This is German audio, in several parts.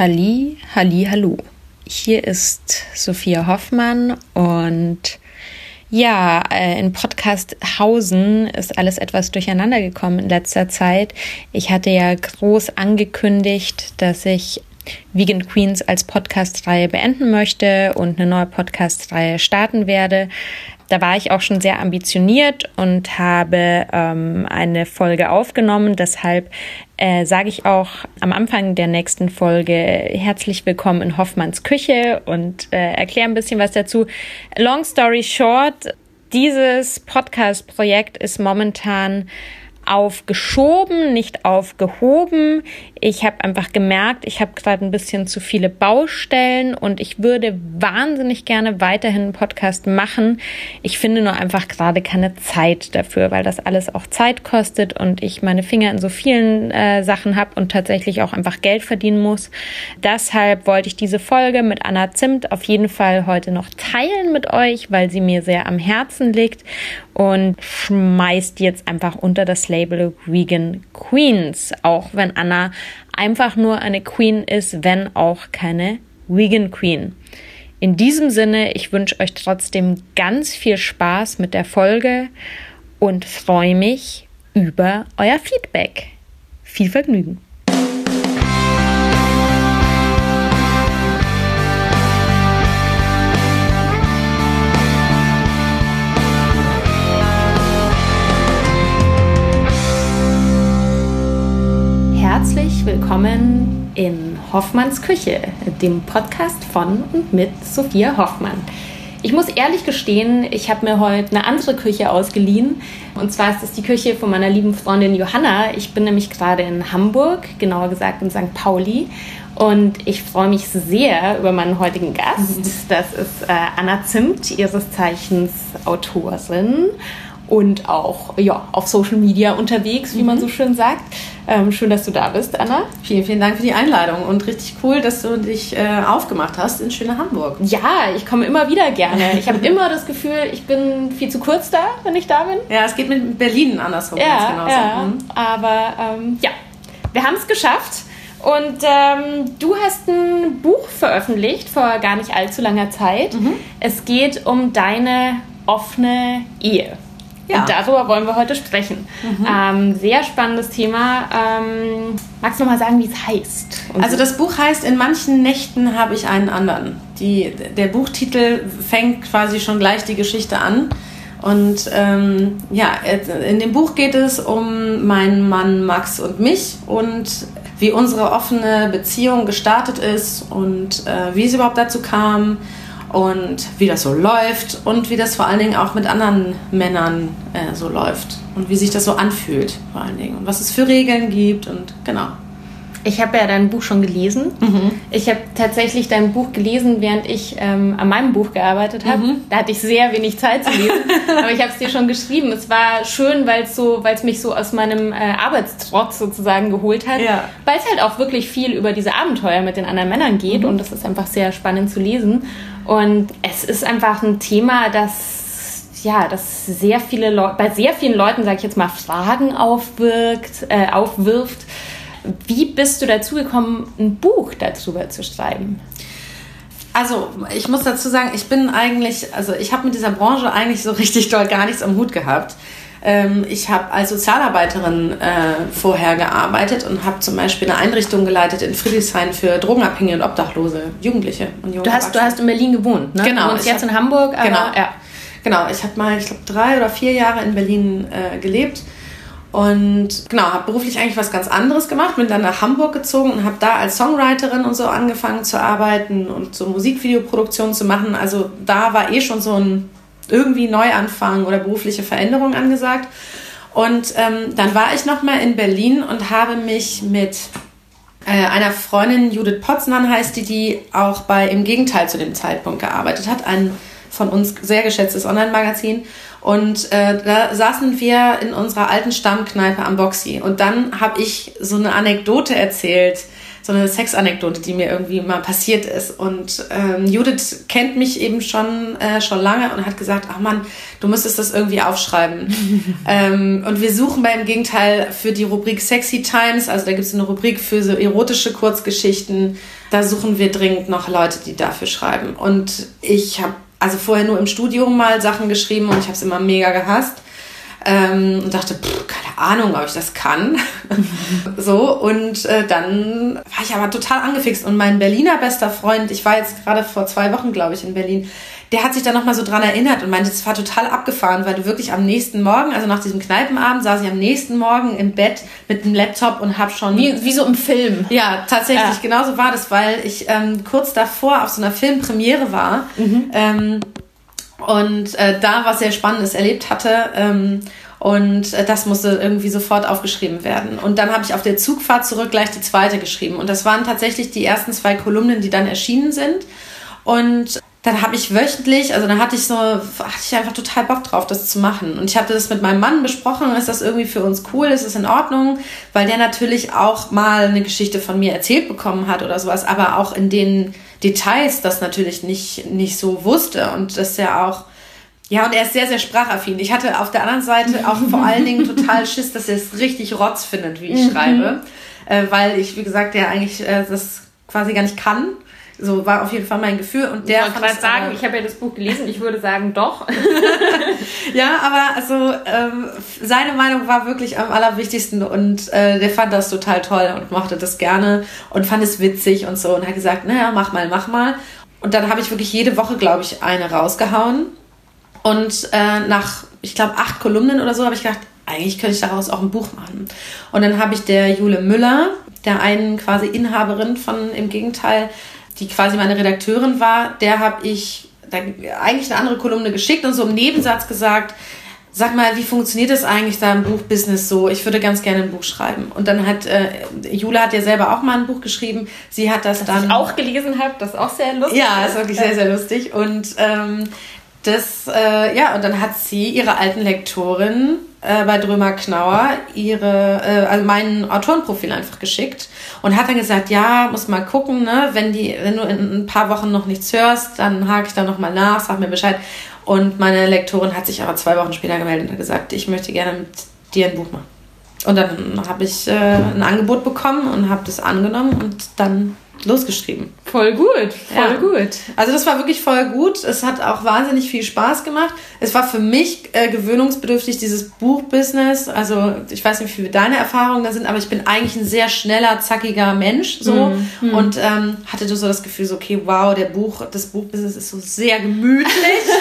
Halli, Halli, Hallo. Hier ist Sophia Hoffmann und ja, äh, in Podcast Hausen ist alles etwas durcheinander gekommen in letzter Zeit. Ich hatte ja groß angekündigt, dass ich Vegan Queens als Podcast-Reihe beenden möchte und eine neue Podcast-Reihe starten werde. Da war ich auch schon sehr ambitioniert und habe ähm, eine Folge aufgenommen. Deshalb äh, sage ich auch am Anfang der nächsten Folge herzlich willkommen in Hoffmanns Küche und äh, erkläre ein bisschen was dazu. Long story short, dieses Podcast-Projekt ist momentan aufgeschoben, nicht aufgehoben. Ich habe einfach gemerkt, ich habe gerade ein bisschen zu viele Baustellen und ich würde wahnsinnig gerne weiterhin einen Podcast machen. Ich finde nur einfach gerade keine Zeit dafür, weil das alles auch Zeit kostet und ich meine Finger in so vielen äh, Sachen habe und tatsächlich auch einfach Geld verdienen muss. Deshalb wollte ich diese Folge mit Anna Zimt auf jeden Fall heute noch teilen mit euch, weil sie mir sehr am Herzen liegt und schmeißt jetzt einfach unter das Label Vegan Queens, auch wenn Anna einfach nur eine Queen ist, wenn auch keine Vegan Queen. In diesem Sinne, ich wünsche euch trotzdem ganz viel Spaß mit der Folge und freue mich über euer Feedback. Viel Vergnügen! Herzlich willkommen in Hoffmanns Küche, dem Podcast von und mit Sophia Hoffmann. Ich muss ehrlich gestehen, ich habe mir heute eine andere Küche ausgeliehen. Und zwar ist es die Küche von meiner lieben Freundin Johanna. Ich bin nämlich gerade in Hamburg, genauer gesagt in St. Pauli. Und ich freue mich sehr über meinen heutigen Gast. Das ist äh, Anna Zimt, ihres Zeichens Autorin und auch ja, auf Social Media unterwegs, wie mhm. man so schön sagt. Ähm, schön, dass du da bist, Anna. Vielen, vielen Dank für die Einladung und richtig cool, dass du dich äh, aufgemacht hast in schöne Hamburg. Ja, ich komme immer wieder gerne. Ich habe immer das Gefühl, ich bin viel zu kurz da, wenn ich da bin. Ja, es geht mit Berlin andersrum. Ja, genauso. ja mhm. aber ähm, ja, wir haben es geschafft. Und ähm, du hast ein Buch veröffentlicht vor gar nicht allzu langer Zeit. Mhm. Es geht um deine offene Ehe. Ja. Und darüber wollen wir heute sprechen. Mhm. Ähm, sehr spannendes Thema. Ähm, magst du noch mal sagen, wie es heißt? also das Buch heißt In manchen Nächten habe ich einen anderen. Die, der Buchtitel fängt quasi schon gleich die Geschichte an. Und ähm, ja, in dem Buch geht es um meinen Mann Max und mich und wie unsere offene Beziehung gestartet ist und äh, wie es überhaupt dazu kam und wie das so läuft und wie das vor allen Dingen auch mit anderen Männern äh, so läuft und wie sich das so anfühlt vor allen Dingen und was es für Regeln gibt und genau. Ich habe ja dein Buch schon gelesen. Mhm. Ich habe tatsächlich dein Buch gelesen, während ich ähm, an meinem Buch gearbeitet habe. Mhm. Da hatte ich sehr wenig Zeit zu lesen, aber ich habe es dir schon geschrieben. Es war schön, weil es so, mich so aus meinem äh, Arbeitstrotz sozusagen geholt hat, ja. weil es halt auch wirklich viel über diese Abenteuer mit den anderen Männern geht mhm. und das ist einfach sehr spannend zu lesen. Und es ist einfach ein Thema, das ja, das sehr viele Leute, bei sehr vielen Leuten, sage ich jetzt mal, Fragen aufwirkt, äh, aufwirft. Wie bist du dazu gekommen, ein Buch darüber zu schreiben? Also, ich muss dazu sagen, ich bin eigentlich, also ich habe mit dieser Branche eigentlich so richtig doll gar nichts am Hut gehabt. Ähm, ich habe als Sozialarbeiterin äh, vorher gearbeitet und habe zum Beispiel eine Einrichtung geleitet in Friedrichshain für Drogenabhängige und Obdachlose Jugendliche und junge du hast, du hast in Berlin gewohnt, ne? Genau. Du wohnst jetzt hab, in Hamburg, aber, genau. Ja. Genau, ich habe mal, ich glaube, drei oder vier Jahre in Berlin äh, gelebt und genau, habe beruflich eigentlich was ganz anderes gemacht, bin dann nach Hamburg gezogen und habe da als Songwriterin und so angefangen zu arbeiten und so Musikvideoproduktion zu machen. Also da war eh schon so ein irgendwie Neuanfang oder berufliche Veränderung angesagt. Und ähm, dann war ich nochmal in Berlin und habe mich mit äh, einer Freundin, Judith Potznan heißt die, die auch bei Im Gegenteil zu dem Zeitpunkt gearbeitet hat, ein von uns sehr geschätztes Online-Magazin. Und äh, da saßen wir in unserer alten Stammkneipe am Boxy. Und dann habe ich so eine Anekdote erzählt, so eine Sexanekdote, die mir irgendwie mal passiert ist. Und ähm, Judith kennt mich eben schon, äh, schon lange und hat gesagt, ach Mann, du müsstest das irgendwie aufschreiben. ähm, und wir suchen bei im Gegenteil für die Rubrik Sexy Times, also da gibt es eine Rubrik für so erotische Kurzgeschichten, da suchen wir dringend noch Leute, die dafür schreiben. Und ich habe also vorher nur im Studium mal Sachen geschrieben und ich habe es immer mega gehasst. Ähm, und dachte, pff, keine Ahnung, ob ich das kann. so, und äh, dann war ich aber total angefixt. Und mein Berliner bester Freund, ich war jetzt gerade vor zwei Wochen, glaube ich, in Berlin, der hat sich dann nochmal so dran erinnert und meinte, es war total abgefahren, weil du wirklich am nächsten Morgen, also nach diesem Kneipenabend, saß ich am nächsten Morgen im Bett mit dem Laptop und hab schon. Wie, wie so im Film. Ja, tatsächlich, ja. genauso war das, weil ich ähm, kurz davor auf so einer Filmpremiere war. Mhm. Ähm, und äh, da was sehr Spannendes erlebt hatte. Ähm, und äh, das musste irgendwie sofort aufgeschrieben werden. Und dann habe ich auf der Zugfahrt zurück gleich die zweite geschrieben. Und das waren tatsächlich die ersten zwei Kolumnen, die dann erschienen sind. Und dann habe ich wöchentlich, also dann hatte ich so, hatte ich einfach total Bock drauf, das zu machen. Und ich hatte das mit meinem Mann besprochen, ist das irgendwie für uns cool, ist es in Ordnung, weil der natürlich auch mal eine Geschichte von mir erzählt bekommen hat oder sowas, aber auch in den Details das natürlich nicht, nicht so wusste und das ja auch, ja, und er ist sehr, sehr sprachaffin. Ich hatte auf der anderen Seite auch vor allen Dingen total Schiss, dass er es richtig rotz findet, wie ich mhm. schreibe, äh, weil ich, wie gesagt, ja eigentlich äh, das quasi gar nicht kann. So war auf jeden Fall mein Gefühl. Und der ich wollte sagen, ich habe ja das Buch gelesen, ich würde sagen, doch. ja, aber also ähm, seine Meinung war wirklich am allerwichtigsten und äh, der fand das total toll und mochte das gerne und fand es witzig und so und hat gesagt, naja, mach mal, mach mal. Und dann habe ich wirklich jede Woche, glaube ich, eine rausgehauen. Und äh, nach, ich glaube, acht Kolumnen oder so habe ich gedacht, eigentlich könnte ich daraus auch ein Buch machen. Und dann habe ich der Jule Müller, der einen quasi Inhaberin von Im Gegenteil, die quasi meine Redakteurin war, der habe ich eigentlich eine andere Kolumne geschickt und so im Nebensatz gesagt, sag mal, wie funktioniert das eigentlich da im Buchbusiness so? Ich würde ganz gerne ein Buch schreiben. Und dann hat, äh, Jula hat ja selber auch mal ein Buch geschrieben. Sie hat das, das dann... ich auch gelesen habe, das ist auch sehr lustig. Ja, ist wirklich sehr, sehr lustig. Und ähm, das, äh, ja, und dann hat sie ihre alten Lektorin äh, bei Drömer Knauer ihre, äh, also mein Autorenprofil einfach geschickt und hat dann gesagt, ja, muss mal gucken, ne, wenn die, wenn du in ein paar Wochen noch nichts hörst, dann hake ich da nochmal nach, sag mir Bescheid. Und meine Lektorin hat sich aber zwei Wochen später gemeldet und gesagt, ich möchte gerne mit dir ein Buch machen. Und dann habe ich äh, ein Angebot bekommen und habe das angenommen und dann losgeschrieben. Voll gut, voll ja. gut. Also das war wirklich voll gut. Es hat auch wahnsinnig viel Spaß gemacht. Es war für mich äh, gewöhnungsbedürftig, dieses Buchbusiness. Also ich weiß nicht, wie viele deine Erfahrungen da sind, aber ich bin eigentlich ein sehr schneller, zackiger Mensch so mm, und ähm, hatte so das Gefühl, so okay, wow, der Buch, das Buchbusiness ist so sehr gemütlich,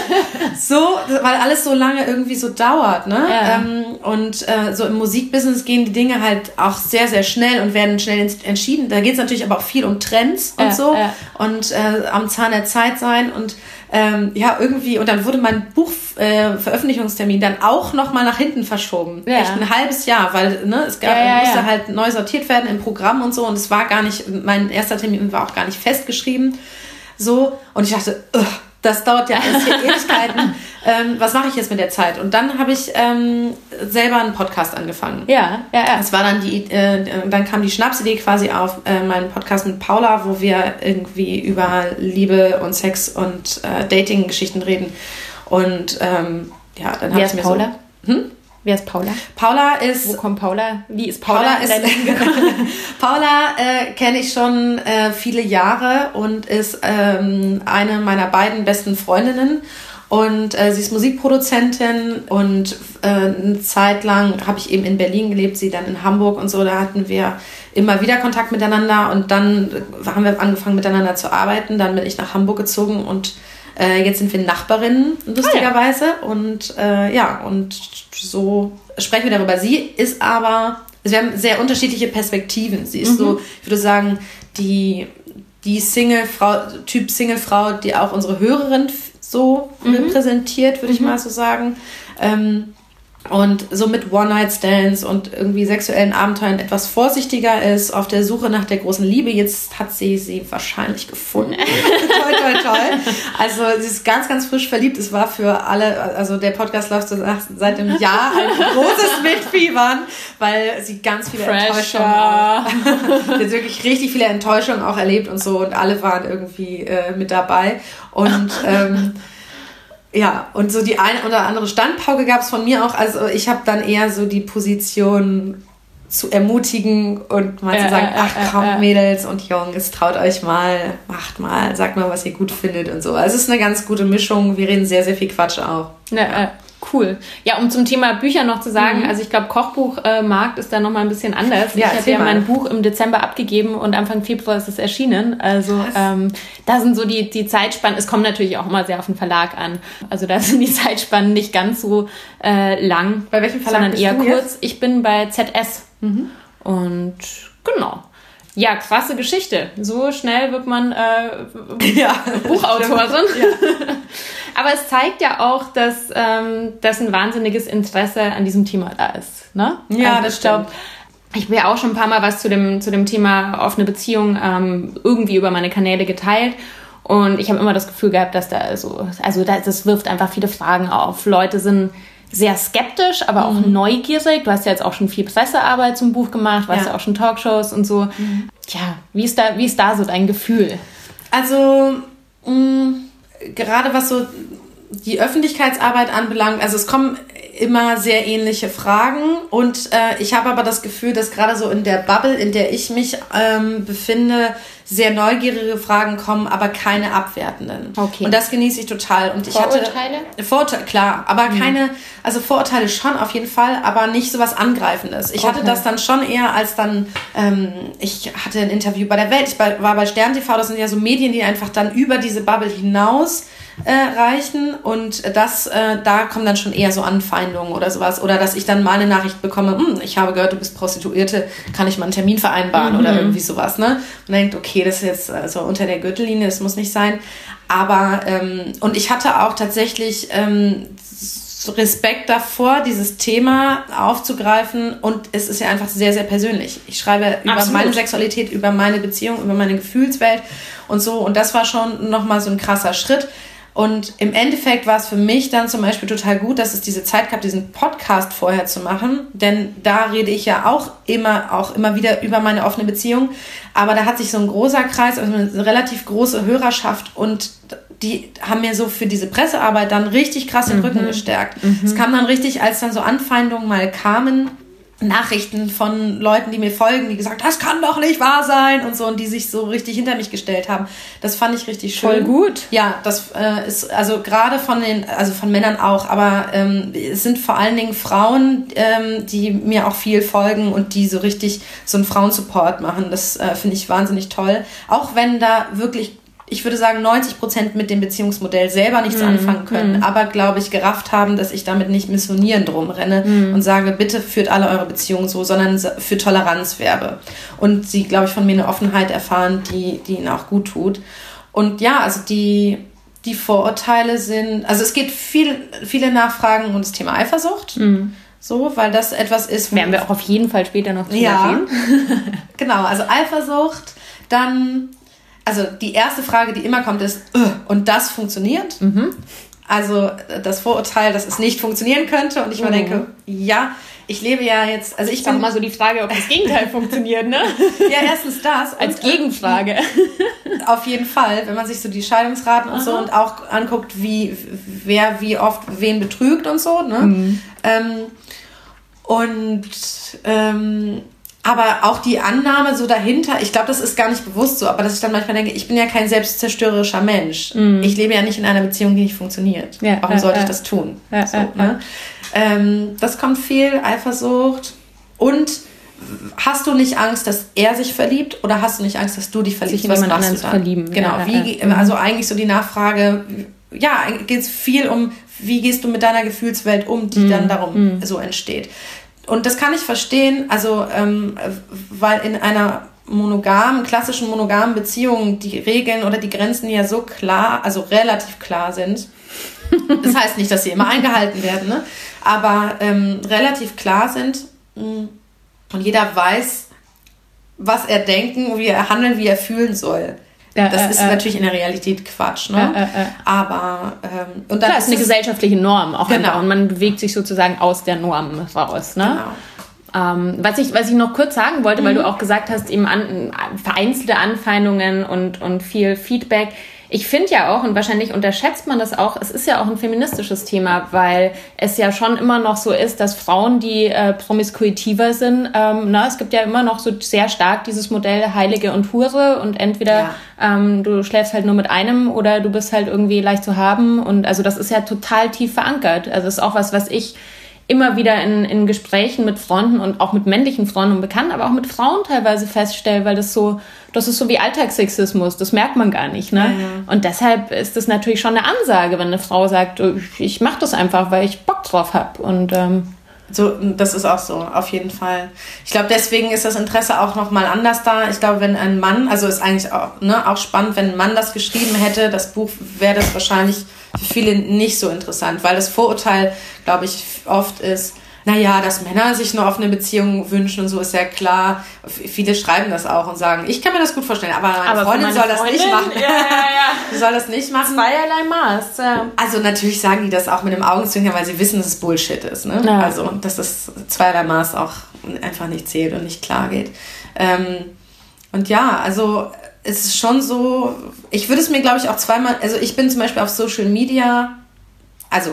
so, weil alles so lange irgendwie so dauert, ne? Ja. Ähm, und äh, so im Musikbusiness gehen die Dinge halt auch sehr, sehr schnell und werden schnell entschieden. Da geht es natürlich aber auch viel um Trends und ja, so ja. und äh, am Zahn der Zeit sein und ähm, ja irgendwie und dann wurde mein Buchveröffentlichungstermin äh, dann auch noch mal nach hinten verschoben, ja. echt ein halbes Jahr, weil ne, es gab, musste halt neu sortiert werden im Programm und so und es war gar nicht mein erster Termin war auch gar nicht festgeschrieben so und ich dachte ugh, das dauert ja alles hier Ewigkeiten. Ähm, was mache ich jetzt mit der Zeit? Und dann habe ich ähm, selber einen Podcast angefangen. Ja, ja, ja. Das war dann die, äh, dann kam die Schnapsidee quasi auf äh, meinen Podcast mit Paula, wo wir irgendwie über Liebe und Sex und äh, Dating-Geschichten reden. Und ähm, ja, dann habe ich mir Paula? so. Hm? Wer ist Paula? Paula ist. Wo kommt Paula? Wie ist Paula? Paula, ist, Paula äh, kenne ich schon äh, viele Jahre und ist ähm, eine meiner beiden besten Freundinnen. Und äh, sie ist Musikproduzentin und äh, eine Zeit lang habe ich eben in Berlin gelebt, sie dann in Hamburg und so. Da hatten wir immer wieder Kontakt miteinander und dann haben wir angefangen miteinander zu arbeiten. Dann bin ich nach Hamburg gezogen und äh, jetzt sind wir Nachbarinnen, lustigerweise. Ah, ja. Und äh, ja, und so sprechen wir darüber. Sie ist aber, also wir haben sehr unterschiedliche Perspektiven. Sie ist mhm. so, ich würde sagen, die, die Single-Frau, Typ Single-Frau, die auch unsere Hörerin so mhm. repräsentiert, würde ich mhm. mal so sagen. Ähm, und so mit One-Night-Stands und irgendwie sexuellen Abenteuern etwas vorsichtiger ist, auf der Suche nach der großen Liebe. Jetzt hat sie sie wahrscheinlich gefunden. toll, toll, toll. Also sie ist ganz, ganz frisch verliebt. Es war für alle, also der Podcast läuft seit einem Jahr ein großes Mitfiebern, weil sie ganz viele Pressure. Enttäuschungen hat wirklich richtig viele Enttäuschungen auch erlebt und so und alle waren irgendwie äh, mit dabei. Und ähm, ja, und so die eine oder andere Standpauke gab es von mir auch. Also ich habe dann eher so die Position zu ermutigen und mal äh, zu sagen, äh, ach komm äh, Mädels und Jungs, traut euch mal, macht mal, sagt mal, was ihr gut findet und so. Also es ist eine ganz gute Mischung. Wir reden sehr, sehr viel Quatsch auch. Ja. Cool. Ja, um zum Thema Bücher noch zu sagen, mhm. also ich glaube, Kochbuchmarkt äh, ist da nochmal ein bisschen anders. Ja, ich habe ja mein Buch im Dezember abgegeben und Anfang Februar ist es erschienen. Also ähm, da sind so die, die Zeitspannen, es kommt natürlich auch immer sehr auf den Verlag an. Also da sind die Zeitspannen nicht ganz so äh, lang. Bei welchem Verlag sondern eher kurz. Jetzt? Ich bin bei ZS. Mhm. Und genau. Ja, krasse Geschichte. So schnell wird man äh, ja, Buchautorin. Ja. Aber es zeigt ja auch, dass, ähm, dass ein wahnsinniges Interesse an diesem Thema da ist. Ne? Ja, also das stimmt. Ich habe ja auch schon ein paar Mal was zu dem, zu dem Thema offene Beziehung ähm, irgendwie über meine Kanäle geteilt. Und ich habe immer das Gefühl gehabt, dass da so, also das wirft einfach viele Fragen auf. Leute sind sehr skeptisch, aber auch mhm. neugierig. Du hast ja jetzt auch schon viel Pressearbeit zum Buch gemacht, warst ja, ja auch schon Talkshows und so. Mhm. Ja, wie ist da, wie ist da so dein Gefühl? Also mh, mm, gerade was so die Öffentlichkeitsarbeit anbelangt, also es kommen immer sehr ähnliche Fragen und äh, ich habe aber das Gefühl, dass gerade so in der Bubble, in der ich mich ähm, befinde, sehr neugierige Fragen kommen, aber keine abwertenden. Okay. Und das genieße ich total. Und ich Vorurteile? hatte Vorurteile, klar, aber mhm. keine, also Vorurteile schon auf jeden Fall, aber nicht so was Angreifendes. Ich okay. hatte das dann schon eher als dann, ähm, ich hatte ein Interview bei der Welt, ich war bei Stern TV, das sind ja so Medien, die einfach dann über diese Bubble hinaus äh, reichen und das, äh, da kommen dann schon eher so Anfeindungen oder sowas oder dass ich dann mal eine Nachricht bekomme, hm, ich habe gehört, du bist Prostituierte, kann ich mal einen Termin vereinbaren mhm. oder irgendwie sowas, ne? Und denkt, okay, das ist jetzt also unter der Gürtellinie, das muss nicht sein, aber ähm, und ich hatte auch tatsächlich ähm, Respekt davor, dieses Thema aufzugreifen und es ist ja einfach sehr, sehr persönlich. Ich schreibe über Absolut. meine Sexualität, über meine Beziehung, über meine Gefühlswelt und so und das war schon nochmal so ein krasser Schritt und im Endeffekt war es für mich dann zum Beispiel total gut, dass es diese Zeit gab, diesen Podcast vorher zu machen. Denn da rede ich ja auch immer, auch immer wieder über meine offene Beziehung. Aber da hat sich so ein großer Kreis, also eine relativ große Hörerschaft und die haben mir so für diese Pressearbeit dann richtig krass den Rücken mhm. gestärkt. Mhm. Es kam dann richtig, als dann so Anfeindungen mal kamen, Nachrichten von Leuten, die mir folgen, die gesagt, das kann doch nicht wahr sein und so und die sich so richtig hinter mich gestellt haben. Das fand ich richtig schön. Voll gut. Ja, das äh, ist also gerade von den, also von Männern auch, aber ähm, es sind vor allen Dingen Frauen, ähm, die mir auch viel folgen und die so richtig so einen Frauensupport machen. Das äh, finde ich wahnsinnig toll. Auch wenn da wirklich ich würde sagen, 90 Prozent mit dem Beziehungsmodell selber nichts mm, anfangen können, mm. aber glaube ich, gerafft haben, dass ich damit nicht missionierend drum renne mm. und sage, bitte führt alle eure Beziehungen so, sondern für Toleranz werbe. Und sie, glaube ich, von mir eine Offenheit erfahren, die, die ihnen auch gut tut. Und ja, also die, die Vorurteile sind, also es geht viel, viele Nachfragen um das Thema Eifersucht. Mhm. So, weil das etwas ist. Werden wir auch auf jeden Fall später noch drüber ja, genau, also Eifersucht, dann also die erste Frage, die immer kommt, ist, äh, und das funktioniert? Mhm. Also das Vorurteil, dass es nicht funktionieren könnte. Und ich mal mhm. denke, ja, ich lebe ja jetzt, also ich bin mal so die Frage, ob das Gegenteil funktioniert, ne? Ja, erstens das. Als Gegenfrage. Auf jeden Fall, wenn man sich so die Scheidungsraten Aha. und so und auch anguckt, wie, wer wie oft wen betrügt und so, ne? Mhm. Ähm, und ähm, aber auch die Annahme so dahinter, ich glaube, das ist gar nicht bewusst so, aber dass ich dann manchmal denke, ich bin ja kein selbstzerstörerischer Mensch. Mm. Ich lebe ja nicht in einer Beziehung, die nicht funktioniert. Ja, Warum äh, sollte äh, ich das tun? Äh, so, ne? ähm, das kommt viel, Eifersucht. Und hast du nicht Angst, dass er sich verliebt oder hast du nicht Angst, dass du dich verliebst? Sich was jemand anderen zu verlieben. Genau, wie, also eigentlich so die Nachfrage, ja, geht es viel um, wie gehst du mit deiner Gefühlswelt um, die mm. dann darum mm. so entsteht. Und das kann ich verstehen, also ähm, weil in einer monogamen, klassischen monogamen Beziehung die Regeln oder die Grenzen ja so klar, also relativ klar sind. das heißt nicht, dass sie immer eingehalten werden, ne? aber ähm, relativ klar sind mm, und jeder weiß, was er denken, wie er handeln, wie er fühlen soll. Ja, das äh, ist äh, natürlich in der Realität Quatsch, ne? Äh. Aber ähm, und dann Klar, ist eine gesellschaftliche Norm auch genau. Einfach. und man bewegt sich sozusagen aus der Norm raus, ne? Genau. Ähm, was, ich, was ich noch kurz sagen wollte, mhm. weil du auch gesagt hast, eben an, vereinzelte Anfeindungen und, und viel Feedback. Ich finde ja auch, und wahrscheinlich unterschätzt man das auch, es ist ja auch ein feministisches Thema, weil es ja schon immer noch so ist, dass Frauen, die äh, promiskuitiver sind, ähm, na, es gibt ja immer noch so sehr stark dieses Modell Heilige und Hure und entweder ja. ähm, du schläfst halt nur mit einem oder du bist halt irgendwie leicht zu haben und also das ist ja total tief verankert. Also ist auch was, was ich immer wieder in, in Gesprächen mit Freunden und auch mit männlichen Freunden und Bekannten, aber auch mit Frauen teilweise feststelle, weil das so, das ist so wie Alltagssexismus, das merkt man gar nicht. Ne? Ja, Und deshalb ist das natürlich schon eine Ansage, wenn eine Frau sagt, oh, ich, ich mache das einfach, weil ich Bock drauf habe. Und ähm, so, das ist auch so, auf jeden Fall. Ich glaube, deswegen ist das Interesse auch nochmal anders da. Ich glaube, wenn ein Mann, also ist eigentlich auch, ne, auch spannend, wenn ein Mann das geschrieben hätte, das Buch wäre das wahrscheinlich für viele nicht so interessant, weil das Vorurteil, glaube ich, oft ist, naja, dass Männer sich eine offene Beziehung wünschen und so ist ja klar. Viele schreiben das auch und sagen, ich kann mir das gut vorstellen, aber meine aber Freundin meine soll Freundin? das nicht machen. Ja, ja, ja. Soll das nicht machen. Zweierlei Maß. Ja. Also natürlich sagen die das auch mit dem Augenzwinkern, weil sie wissen, dass es Bullshit ist. Ne? Ja. Also, dass das zweierlei Maß auch einfach nicht zählt und nicht klar geht. Ähm, und ja, also es ist schon so, ich würde es mir, glaube ich, auch zweimal, also ich bin zum Beispiel auf Social Media, also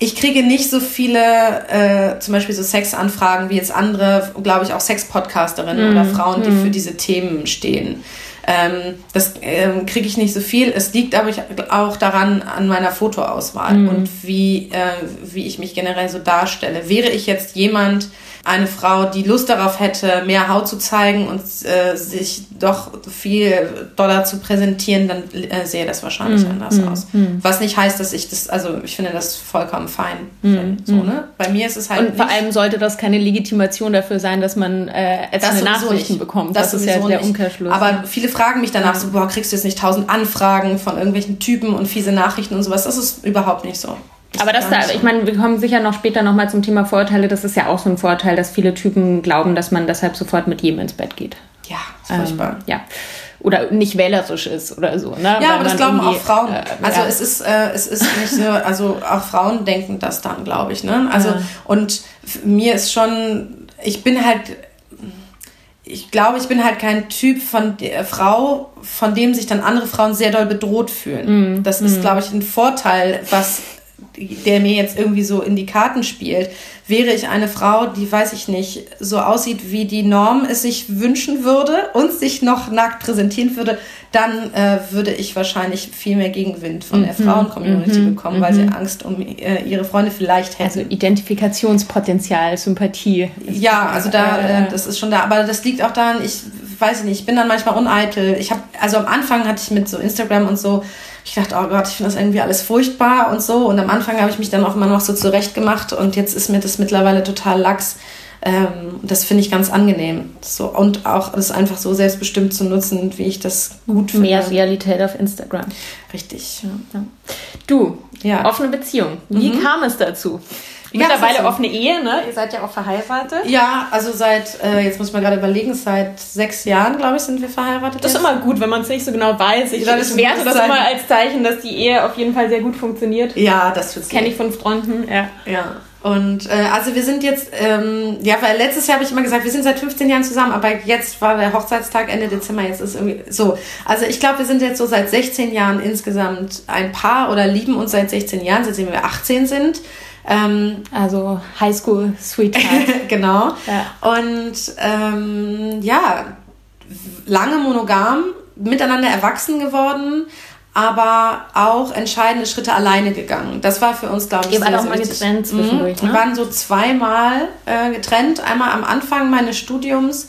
ich kriege nicht so viele, äh, zum Beispiel so Sexanfragen wie jetzt andere, glaube ich, auch Sex-Podcasterinnen mm. oder Frauen, die mm. für diese Themen stehen. Ähm, das ähm, kriege ich nicht so viel. Es liegt aber auch daran an meiner Fotoauswahl mm. und wie, äh, wie ich mich generell so darstelle. Wäre ich jetzt jemand, eine Frau, die Lust darauf hätte, mehr Haut zu zeigen und äh, sich doch viel doller zu präsentieren, dann äh, sähe das wahrscheinlich mm, anders mm, aus. Mm. Was nicht heißt, dass ich das, also ich finde das vollkommen fein. Mm, so, mm. ne? Bei mir ist es halt. Und vor allem sollte das keine Legitimation dafür sein, dass man äh, ätzende Nachrichten nicht. bekommt. Das, das ist ja der Umkehrschluss. Aber ne? viele fragen mich danach so, boah, kriegst du jetzt nicht tausend Anfragen von irgendwelchen Typen und fiese Nachrichten und sowas. Das ist überhaupt nicht so. Aber das da, ich meine, wir kommen sicher noch später nochmal zum Thema Vorurteile. Das ist ja auch so ein Vorteil, dass viele Typen glauben, dass man deshalb sofort mit jedem ins Bett geht. Ja, furchtbar. Ähm, ja. Oder nicht wählerisch ist oder so. Ne? Ja, Weil aber das glauben auch Frauen. Äh, also ja. es ist, äh, es ist nicht so, also auch Frauen denken das dann, glaube ich. Ne? Also, ja. und mir ist schon, ich bin halt ich glaube, ich bin halt kein Typ von der Frau, von dem sich dann andere Frauen sehr doll bedroht fühlen. Mm. Das ist, mm. glaube ich, ein Vorteil, was der mir jetzt irgendwie so in die Karten spielt. Wäre ich eine Frau, die, weiß ich nicht, so aussieht, wie die Norm es sich wünschen würde und sich noch nackt präsentieren würde, dann äh, würde ich wahrscheinlich viel mehr Gegenwind von der mhm. Frauen-Community mhm. bekommen, weil sie mhm. Angst um äh, ihre Freunde vielleicht hätten. Also Identifikationspotenzial, Sympathie. Ja, also da, äh, das ist schon da. Aber das liegt auch daran, ich weiß nicht, ich bin dann manchmal uneitel. Ich habe, also am Anfang hatte ich mit so Instagram und so ich dachte, oh Gott, ich finde das irgendwie alles furchtbar und so. Und am Anfang habe ich mich dann auch immer noch so zurecht gemacht und jetzt ist mir das mittlerweile total lax. Ähm, das finde ich ganz angenehm. So, und auch es einfach so selbstbestimmt zu nutzen, wie ich das gut finde. Mehr Realität auf Instagram. Richtig. Ja, ja. Du, ja. offene Beziehung. Wie mhm. kam es dazu? Mittlerweile offene Ehe, ne? Ihr seid ja auch verheiratet. Ja, also seit, äh, jetzt muss man gerade überlegen, seit sechs Jahren, glaube ich, sind wir verheiratet. Das ist immer gut, wenn man es nicht so genau weiß. Ich, ich werte das immer als Zeichen, dass die Ehe auf jeden Fall sehr gut funktioniert. Ja, das kenne ich von Freunden. Ja. Ja. Und äh, also wir sind jetzt, ähm, ja, weil letztes Jahr habe ich immer gesagt, wir sind seit 15 Jahren zusammen, aber jetzt war der Hochzeitstag Ende Dezember, jetzt ist irgendwie so. Also ich glaube, wir sind jetzt so seit 16 Jahren insgesamt ein Paar oder lieben uns seit 16 Jahren, seitdem wir 18 sind. Ähm, also Highschool Sweetheart. genau. Ja. Und ähm, ja, lange monogam, miteinander erwachsen geworden, aber auch entscheidende Schritte alleine gegangen. Das war für uns, glaube ich, Ihr sehr, auch mal getrennt zwischendurch. Mhm. Wir waren so zweimal äh, getrennt. Einmal am Anfang meines Studiums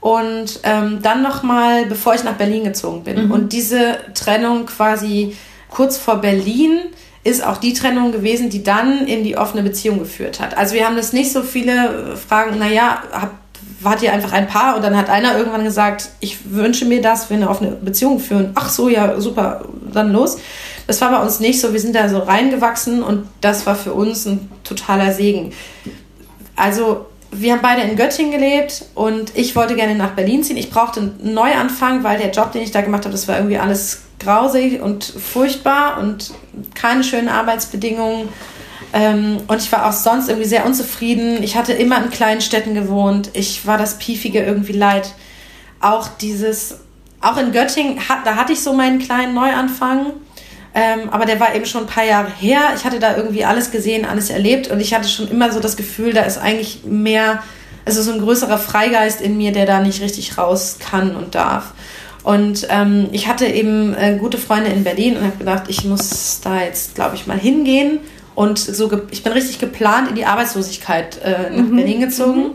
und ähm, dann nochmal, bevor ich nach Berlin gezogen bin. Mhm. Und diese Trennung quasi kurz vor Berlin ist auch die Trennung gewesen, die dann in die offene Beziehung geführt hat. Also wir haben das nicht so viele Fragen, naja, habt wart ihr einfach ein Paar und dann hat einer irgendwann gesagt, ich wünsche mir das, wir eine offene Beziehung führen. Ach so, ja, super, dann los. Das war bei uns nicht so. Wir sind da so reingewachsen und das war für uns ein totaler Segen. Also wir haben beide in Göttingen gelebt und ich wollte gerne nach Berlin ziehen. Ich brauchte einen Neuanfang, weil der Job, den ich da gemacht habe, das war irgendwie alles grausig und furchtbar und keine schönen Arbeitsbedingungen. Ähm, und ich war auch sonst irgendwie sehr unzufrieden. Ich hatte immer in kleinen Städten gewohnt. Ich war das Piefige irgendwie leid. Auch dieses, auch in Göttingen, da hatte ich so meinen kleinen Neuanfang. Ähm, aber der war eben schon ein paar Jahre her. Ich hatte da irgendwie alles gesehen, alles erlebt und ich hatte schon immer so das Gefühl, da ist eigentlich mehr, also so ein größerer Freigeist in mir, der da nicht richtig raus kann und darf. Und ähm, ich hatte eben äh, gute Freunde in Berlin und habe gedacht, ich muss da jetzt, glaube ich, mal hingehen. Und so, ich bin richtig geplant in die Arbeitslosigkeit äh, nach mhm. Berlin gezogen.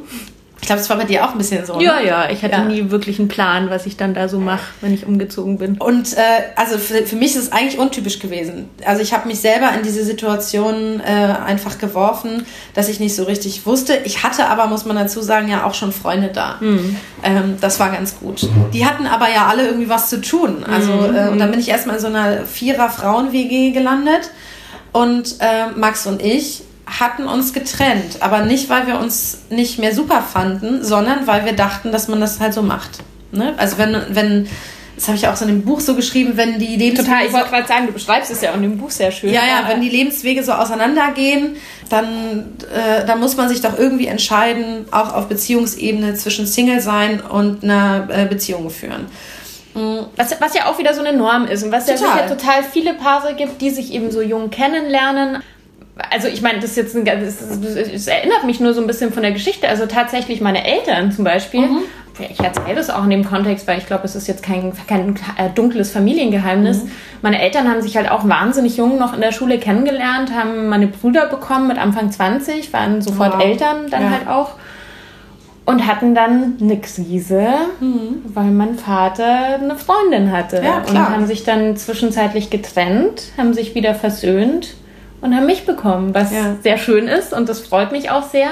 Ich glaube, es war bei dir auch ein bisschen so. Ja, ne? ja, ich hatte ja. nie wirklich einen Plan, was ich dann da so mache, wenn ich umgezogen bin. Und äh, also für, für mich ist es eigentlich untypisch gewesen. Also ich habe mich selber in diese Situation äh, einfach geworfen, dass ich nicht so richtig wusste. Ich hatte aber, muss man dazu sagen, ja auch schon Freunde da. Mhm. Ähm, das war ganz gut. Die hatten aber ja alle irgendwie was zu tun. Also mhm. äh, und dann bin ich erstmal in so einer Vierer-Frauen-WG gelandet. Und äh, Max und ich hatten uns getrennt, aber nicht, weil wir uns nicht mehr super fanden, sondern weil wir dachten, dass man das halt so macht. Ne? Also wenn, wenn, das habe ich auch so in dem Buch so geschrieben, wenn die Lebenswege... Total, ich wollte gerade sagen, du beschreibst es ja auch in dem Buch sehr schön. Ja, ja, wenn die Lebenswege so auseinandergehen, dann, äh, dann muss man sich doch irgendwie entscheiden, auch auf Beziehungsebene zwischen Single sein und einer äh, Beziehung führen. Mhm. Was, was ja auch wieder so eine Norm ist und was total. ja sicher total viele Paare gibt, die sich eben so jung kennenlernen also ich meine, das ist jetzt ein, das, es erinnert mich nur so ein bisschen von der Geschichte. Also tatsächlich meine Eltern zum Beispiel. Mhm. Ich erzähle das auch in dem Kontext, weil ich glaube, es ist jetzt kein, kein äh, dunkles Familiengeheimnis. Mhm. Meine Eltern haben sich halt auch wahnsinnig jung noch in der Schule kennengelernt, haben meine Brüder bekommen mit Anfang 20, waren sofort wow. Eltern dann ja. halt auch und hatten dann eine Krise, mhm. weil mein Vater eine Freundin hatte ja, und haben sich dann zwischenzeitlich getrennt, haben sich wieder versöhnt und haben mich bekommen, was ja. sehr schön ist und das freut mich auch sehr.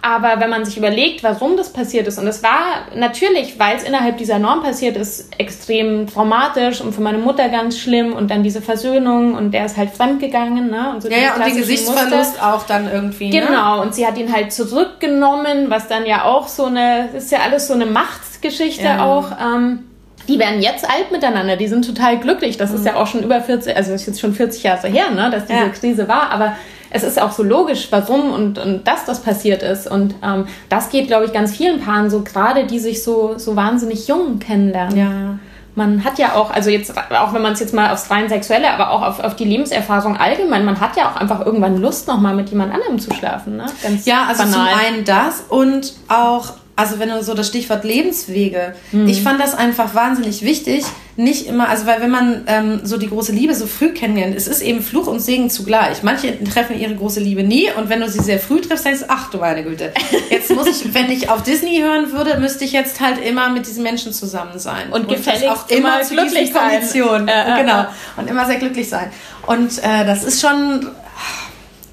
Aber wenn man sich überlegt, warum das passiert ist, und es war natürlich, weil es innerhalb dieser Norm passiert ist, extrem traumatisch und für meine Mutter ganz schlimm und dann diese Versöhnung und der ist halt fremdgegangen, ne? Und so ja, ja, und den Gesichtsverlust Muster. auch dann irgendwie. Ne? Genau, und sie hat ihn halt zurückgenommen, was dann ja auch so eine, ist ja alles so eine Machtgeschichte ja. auch. Ähm, die werden jetzt alt miteinander, die sind total glücklich. Das mhm. ist ja auch schon über 40, also ist jetzt schon 40 Jahre her, ne, dass diese ja. Krise war, aber es ist auch so logisch, warum und, und dass das passiert ist. Und ähm, das geht, glaube ich, ganz vielen Paaren so, gerade die sich so, so wahnsinnig jung kennenlernen. Ja. Man hat ja auch, also jetzt, auch wenn man es jetzt mal aufs rein Sexuelle, aber auch auf, auf die Lebenserfahrung allgemein, man hat ja auch einfach irgendwann Lust, nochmal mit jemand anderem zu schlafen. Ne? Ganz ja, also banal. zum einen das und auch also wenn du so das Stichwort Lebenswege, mhm. ich fand das einfach wahnsinnig wichtig, nicht immer, also weil wenn man ähm, so die große Liebe so früh kennenlernt, es ist eben Fluch und Segen zugleich. Manche treffen ihre große Liebe nie und wenn du sie sehr früh triffst, denkst du, ach du meine Güte, jetzt muss ich, wenn ich auf Disney hören würde, müsste ich jetzt halt immer mit diesen Menschen zusammen sein. Und, und gefälligst auch immer, immer glücklich sein. Konditionen. Äh, äh, genau. Und immer sehr glücklich sein. Und äh, das ist schon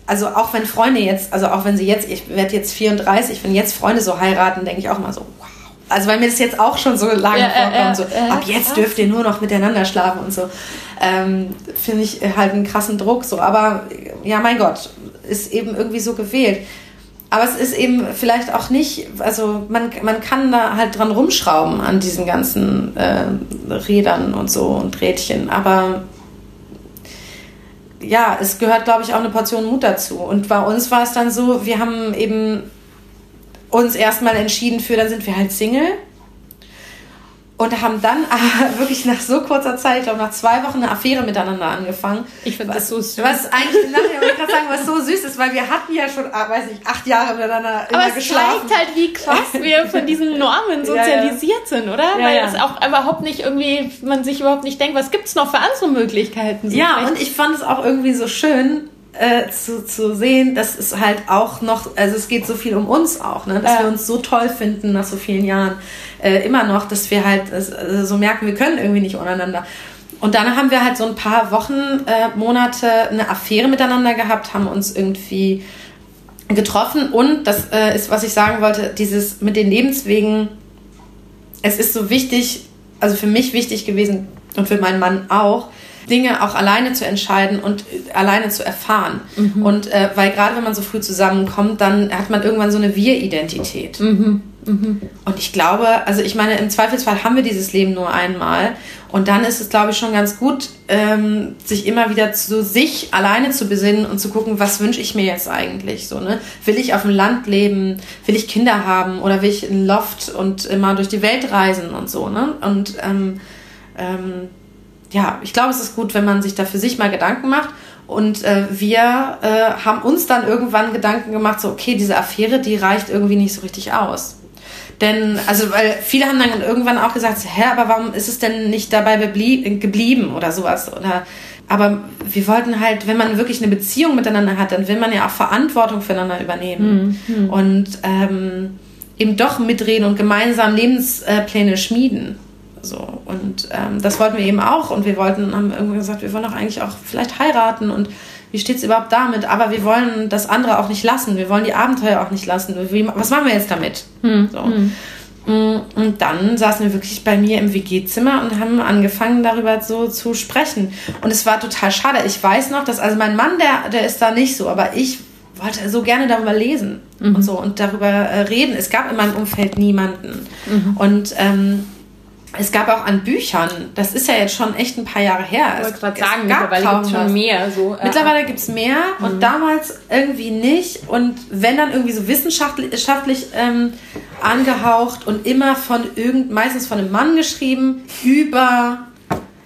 also auch wenn Freunde jetzt, also auch wenn sie jetzt, ich werde jetzt 34, wenn jetzt Freunde so heiraten, denke ich auch mal so, wow. Also weil mir das jetzt auch schon so lange ja, vorkommt, äh, so äh, ab jetzt krass. dürft ihr nur noch miteinander schlafen und so. Ähm, Finde ich halt einen krassen Druck so. Aber ja, mein Gott, ist eben irgendwie so gewählt. Aber es ist eben vielleicht auch nicht, also man, man kann da halt dran rumschrauben an diesen ganzen äh, Rädern und so und Rädchen. Aber ja, es gehört, glaube ich, auch eine Portion Mut dazu. Und bei uns war es dann so, wir haben eben uns erstmal entschieden für, dann sind wir halt Single und haben dann aber wirklich nach so kurzer Zeit, ich glaube nach zwei Wochen, eine Affäre miteinander angefangen. Ich finde das so süß. Was eigentlich nachher wollte ich gerade sagen, was so süß ist, weil wir hatten ja schon, ah, weiß ich, acht Jahre miteinander aber es geschlafen. zeigt halt, wie krass wir von diesen Normen sozialisiert ja, ja. sind, oder? Ja, weil es auch überhaupt nicht irgendwie, man sich überhaupt nicht denkt, was gibt es noch für andere Möglichkeiten? So ja, vielleicht. und ich fand es auch irgendwie so schön, äh, zu, zu sehen, dass es halt auch noch, also es geht so viel um uns auch, ne? dass ja. wir uns so toll finden nach so vielen Jahren äh, immer noch, dass wir halt äh, so merken, wir können irgendwie nicht untereinander. Und dann haben wir halt so ein paar Wochen, äh, Monate eine Affäre miteinander gehabt, haben uns irgendwie getroffen und das äh, ist, was ich sagen wollte, dieses mit den Lebenswegen, es ist so wichtig, also für mich wichtig gewesen und für meinen Mann auch, Dinge auch alleine zu entscheiden und äh, alleine zu erfahren. Mhm. Und äh, weil gerade wenn man so früh zusammenkommt, dann hat man irgendwann so eine Wir-Identität. Mhm. Mhm. Und ich glaube, also ich meine, im Zweifelsfall haben wir dieses Leben nur einmal. Und dann ist es, glaube ich, schon ganz gut, ähm, sich immer wieder zu sich alleine zu besinnen und zu gucken, was wünsche ich mir jetzt eigentlich so, ne? Will ich auf dem Land leben? Will ich Kinder haben? Oder will ich in Loft und immer durch die Welt reisen und so, ne? Und ähm, ähm, ja, ich glaube, es ist gut, wenn man sich da für sich mal Gedanken macht. Und äh, wir äh, haben uns dann irgendwann Gedanken gemacht, so, okay, diese Affäre, die reicht irgendwie nicht so richtig aus. Denn, also, weil viele haben dann irgendwann auch gesagt, hä, aber warum ist es denn nicht dabei geblieben oder sowas? Oder, aber wir wollten halt, wenn man wirklich eine Beziehung miteinander hat, dann will man ja auch Verantwortung füreinander übernehmen. Mhm. Und ähm, eben doch mitreden und gemeinsam Lebenspläne schmieden. So. Und ähm, das wollten wir eben auch. Und wir wollten, haben irgendwann gesagt, wir wollen doch eigentlich auch vielleicht heiraten und wie steht es überhaupt damit? Aber wir wollen das andere auch nicht lassen. Wir wollen die Abenteuer auch nicht lassen. Wie, was machen wir jetzt damit? Hm. So. Hm. Mm, und dann saßen wir wirklich bei mir im WG-Zimmer und haben angefangen, darüber so zu sprechen. Und es war total schade. Ich weiß noch, dass, also mein Mann, der, der ist da nicht so, aber ich wollte so gerne darüber lesen mhm. und so und darüber äh, reden. Es gab in meinem Umfeld niemanden. Mhm. Und ähm, es gab auch an Büchern, das ist ja jetzt schon echt ein paar Jahre her. Ich wollte gerade sagen, mittlerweile gibt es schon mehr. So. Mittlerweile gibt es mehr mhm. und damals irgendwie nicht. Und wenn dann irgendwie so wissenschaftlich ähm, angehaucht und immer von irgend, meistens von einem Mann geschrieben, über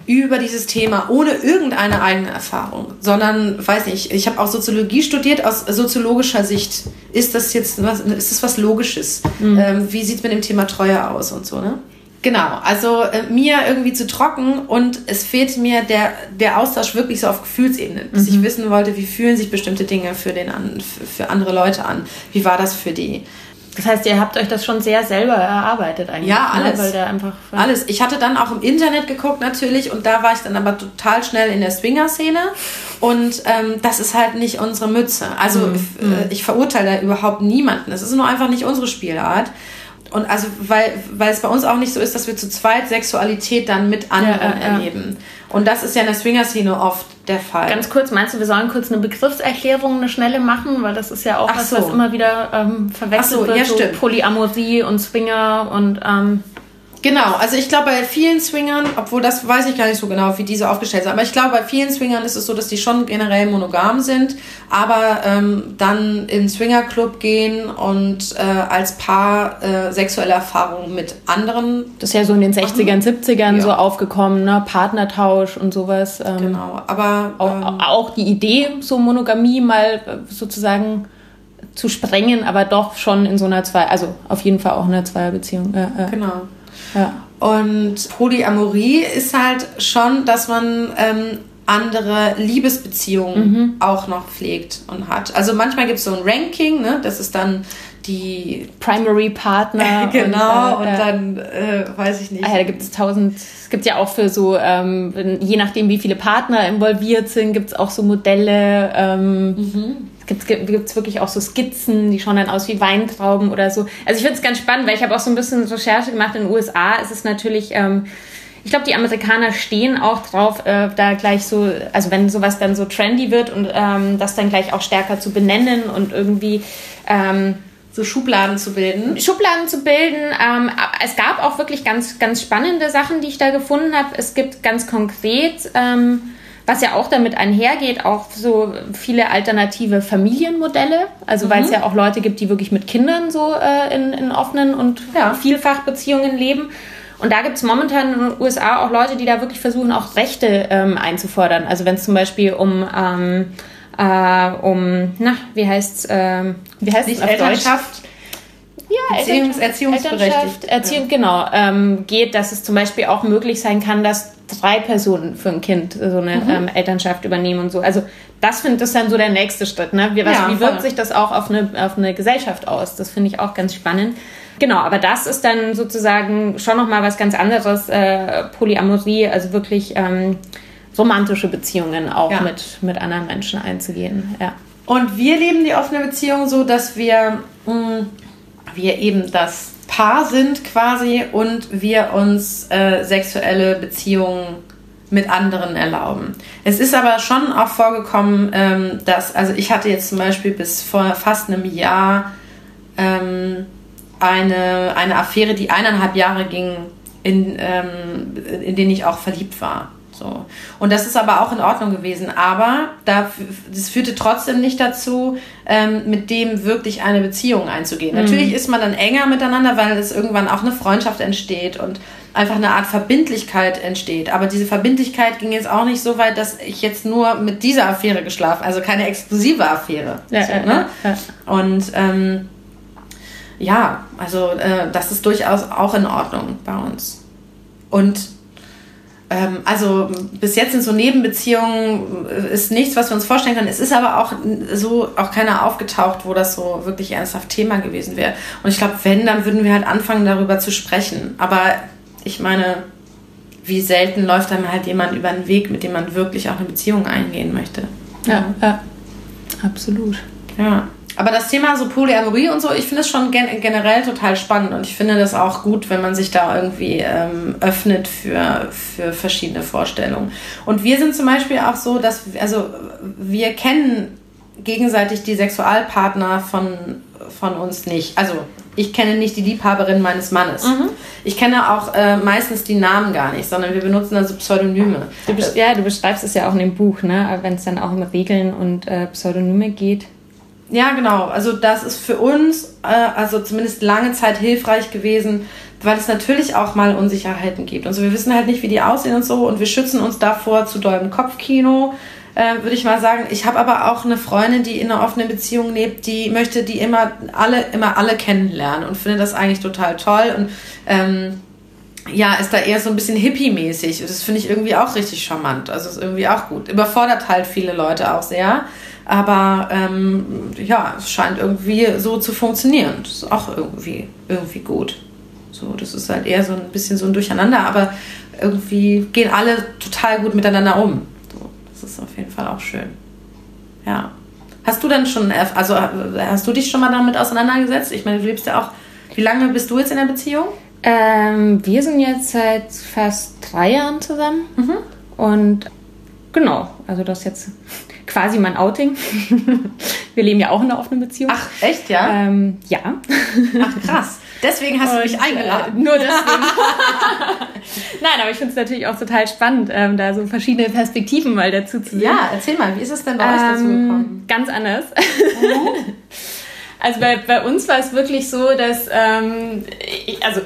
über dieses Thema ohne irgendeine eigene Erfahrung, sondern weiß nicht, ich habe auch Soziologie studiert aus soziologischer Sicht. Ist das jetzt was, ist das was Logisches? Mhm. Ähm, wie sieht es mit dem Thema Treue aus und so, ne? Genau, also äh, mir irgendwie zu trocken und es fehlt mir der, der Austausch wirklich so auf Gefühlsebene, dass mhm. ich wissen wollte, wie fühlen sich bestimmte Dinge für, den an, für, andere Leute an, wie war das für die. Das heißt, ihr habt euch das schon sehr selber erarbeitet eigentlich. Ja, alles. Ne? Weil der einfach alles. Ich hatte dann auch im Internet geguckt natürlich und da war ich dann aber total schnell in der Swinger-Szene und ähm, das ist halt nicht unsere Mütze. Also mhm. ich, äh, ich verurteile da überhaupt niemanden. Es ist nur einfach nicht unsere Spielart. Und also, weil, weil es bei uns auch nicht so ist, dass wir zu zweit Sexualität dann mit anderen ja, ja, erleben. Und das ist ja in der Swinger-Szene oft der Fall. Ganz kurz, meinst du, wir sollen kurz eine Begriffserklärung, eine schnelle machen? Weil das ist ja auch Ach was, so. was immer wieder ähm, verwechselt so, wird. Ja, so Polyamorie und Swinger und ähm, Genau, also ich glaube bei vielen Swingern, obwohl das weiß ich gar nicht so genau, wie diese aufgestellt sind, aber ich glaube bei vielen Swingern ist es so, dass die schon generell monogam sind, aber ähm, dann in Swingerclub gehen und äh, als Paar äh, sexuelle Erfahrungen mit anderen. Das ist ja so in den 60ern, 70ern ja. so aufgekommen, ne? Partnertausch und sowas. Ähm, genau, aber auch, ähm, auch die Idee, so Monogamie mal äh, sozusagen zu sprengen, aber doch schon in so einer zwei, also auf jeden Fall auch in einer Zweierbeziehung. Äh, äh. Genau. Ja. Und Polyamorie ist halt schon, dass man ähm, andere Liebesbeziehungen mhm. auch noch pflegt und hat. Also manchmal gibt es so ein Ranking, ne? das ist dann die Primary Partner. genau, und, äh, und dann äh, weiß ich nicht. Ah, ja, da gibt es tausend, es gibt ja auch für so, ähm, je nachdem wie viele Partner involviert sind, gibt es auch so Modelle. Ähm, mhm gibt es wirklich auch so Skizzen, die schauen dann aus wie Weintrauben oder so. Also ich finde es ganz spannend, weil ich habe auch so ein bisschen Recherche gemacht. In den USA ist es natürlich, ähm, ich glaube, die Amerikaner stehen auch drauf, äh, da gleich so, also wenn sowas dann so trendy wird und ähm, das dann gleich auch stärker zu benennen und irgendwie ähm, so Schubladen zu bilden. Schubladen zu bilden. Ähm, es gab auch wirklich ganz, ganz spannende Sachen, die ich da gefunden habe. Es gibt ganz konkret ähm, was ja auch damit einhergeht, auch so viele alternative Familienmodelle. Also mhm. weil es ja auch Leute gibt, die wirklich mit Kindern so äh, in, in offenen und ja. Vielfachbeziehungen leben. Und da gibt es momentan in den USA auch Leute, die da wirklich versuchen, auch Rechte ähm, einzufordern. Also wenn es zum Beispiel um, ähm, äh, um, na, wie heißt es, ähm, wie heißt es auf Elternschaft? Ja, Erziehungs Erziehungsberechtigt. Erziehung, ja. genau, ähm, geht, dass es zum Beispiel auch möglich sein kann, dass drei Personen für ein Kind so eine mhm. ähm, Elternschaft übernehmen und so. Also das finde ich dann so der nächste Schritt. Ne? Wie, was, ja, wie wirkt sich das auch auf eine, auf eine Gesellschaft aus? Das finde ich auch ganz spannend. Genau, aber das ist dann sozusagen schon nochmal was ganz anderes. Äh, Polyamorie, also wirklich ähm, romantische Beziehungen auch ja. mit, mit anderen Menschen einzugehen. Ja. Und wir leben die offene Beziehung so, dass wir mh, mm, wir eben das Paar sind quasi und wir uns äh, sexuelle Beziehungen mit anderen erlauben. Es ist aber schon auch vorgekommen, ähm, dass, also ich hatte jetzt zum Beispiel bis vor fast einem Jahr ähm, eine, eine Affäre, die eineinhalb Jahre ging, in, ähm, in denen ich auch verliebt war. So. Und das ist aber auch in Ordnung gewesen. Aber da, das führte trotzdem nicht dazu, ähm, mit dem wirklich eine Beziehung einzugehen. Mhm. Natürlich ist man dann enger miteinander, weil es irgendwann auch eine Freundschaft entsteht und einfach eine Art Verbindlichkeit entsteht. Aber diese Verbindlichkeit ging jetzt auch nicht so weit, dass ich jetzt nur mit dieser Affäre geschlafen, also keine exklusive Affäre. Ja, so, ne? ja, ja. Und ähm, ja, also äh, das ist durchaus auch in Ordnung bei uns. Und also bis jetzt sind so Nebenbeziehungen äh, ist nichts, was wir uns vorstellen können. Es ist aber auch so auch keiner aufgetaucht, wo das so wirklich ernsthaft Thema gewesen wäre. Und ich glaube, wenn, dann würden wir halt anfangen, darüber zu sprechen. Aber ich meine, wie selten läuft einem halt jemand über den Weg, mit dem man wirklich auch eine Beziehung eingehen möchte. Ja, ja. absolut. Ja. Aber das Thema so Polyamorie und so, ich finde es schon gen generell total spannend und ich finde das auch gut, wenn man sich da irgendwie ähm, öffnet für, für verschiedene Vorstellungen. Und wir sind zum Beispiel auch so, dass, also wir kennen gegenseitig die Sexualpartner von, von uns nicht. Also ich kenne nicht die Liebhaberin meines Mannes. Mhm. Ich kenne auch äh, meistens die Namen gar nicht, sondern wir benutzen also Pseudonyme. Du ja, du beschreibst es ja auch in dem Buch, ne? wenn es dann auch um Regeln und äh, Pseudonyme geht. Ja, genau. Also das ist für uns, äh, also zumindest lange Zeit hilfreich gewesen, weil es natürlich auch mal Unsicherheiten gibt. Und so, wir wissen halt nicht, wie die aussehen und so. Und wir schützen uns davor zu dollem Kopfkino, äh, würde ich mal sagen. Ich habe aber auch eine Freundin, die in einer offenen Beziehung lebt, die möchte die immer alle, immer alle kennenlernen und finde das eigentlich total toll. Und ähm, ja, ist da eher so ein bisschen hippie-mäßig. Das finde ich irgendwie auch richtig charmant. Also ist irgendwie auch gut. Überfordert halt viele Leute auch sehr. Aber ähm, ja, es scheint irgendwie so zu funktionieren. Das ist auch irgendwie, irgendwie gut. So, das ist halt eher so ein bisschen so ein Durcheinander, aber irgendwie gehen alle total gut miteinander um. So, das ist auf jeden Fall auch schön. Ja. Hast du dann schon, also hast du dich schon mal damit auseinandergesetzt? Ich meine, du lebst ja auch, wie lange bist du jetzt in der Beziehung? Ähm, wir sind jetzt seit fast drei Jahren zusammen. Mhm. Und genau, also das jetzt quasi mein Outing. Wir leben ja auch in einer offenen Beziehung. Ach, echt, ja? Ähm, ja. Ach, krass. Deswegen hast Und, du mich eingeladen. Äh, nur deswegen. Nein, aber ich finde es natürlich auch total spannend, ähm, da so verschiedene Perspektiven mal dazu zu sehen. Ja, erzähl mal, wie ist es denn bei ähm, euch dazu gekommen? Ganz anders. Oh. also bei, bei uns war es wirklich so, dass, ähm, ich, also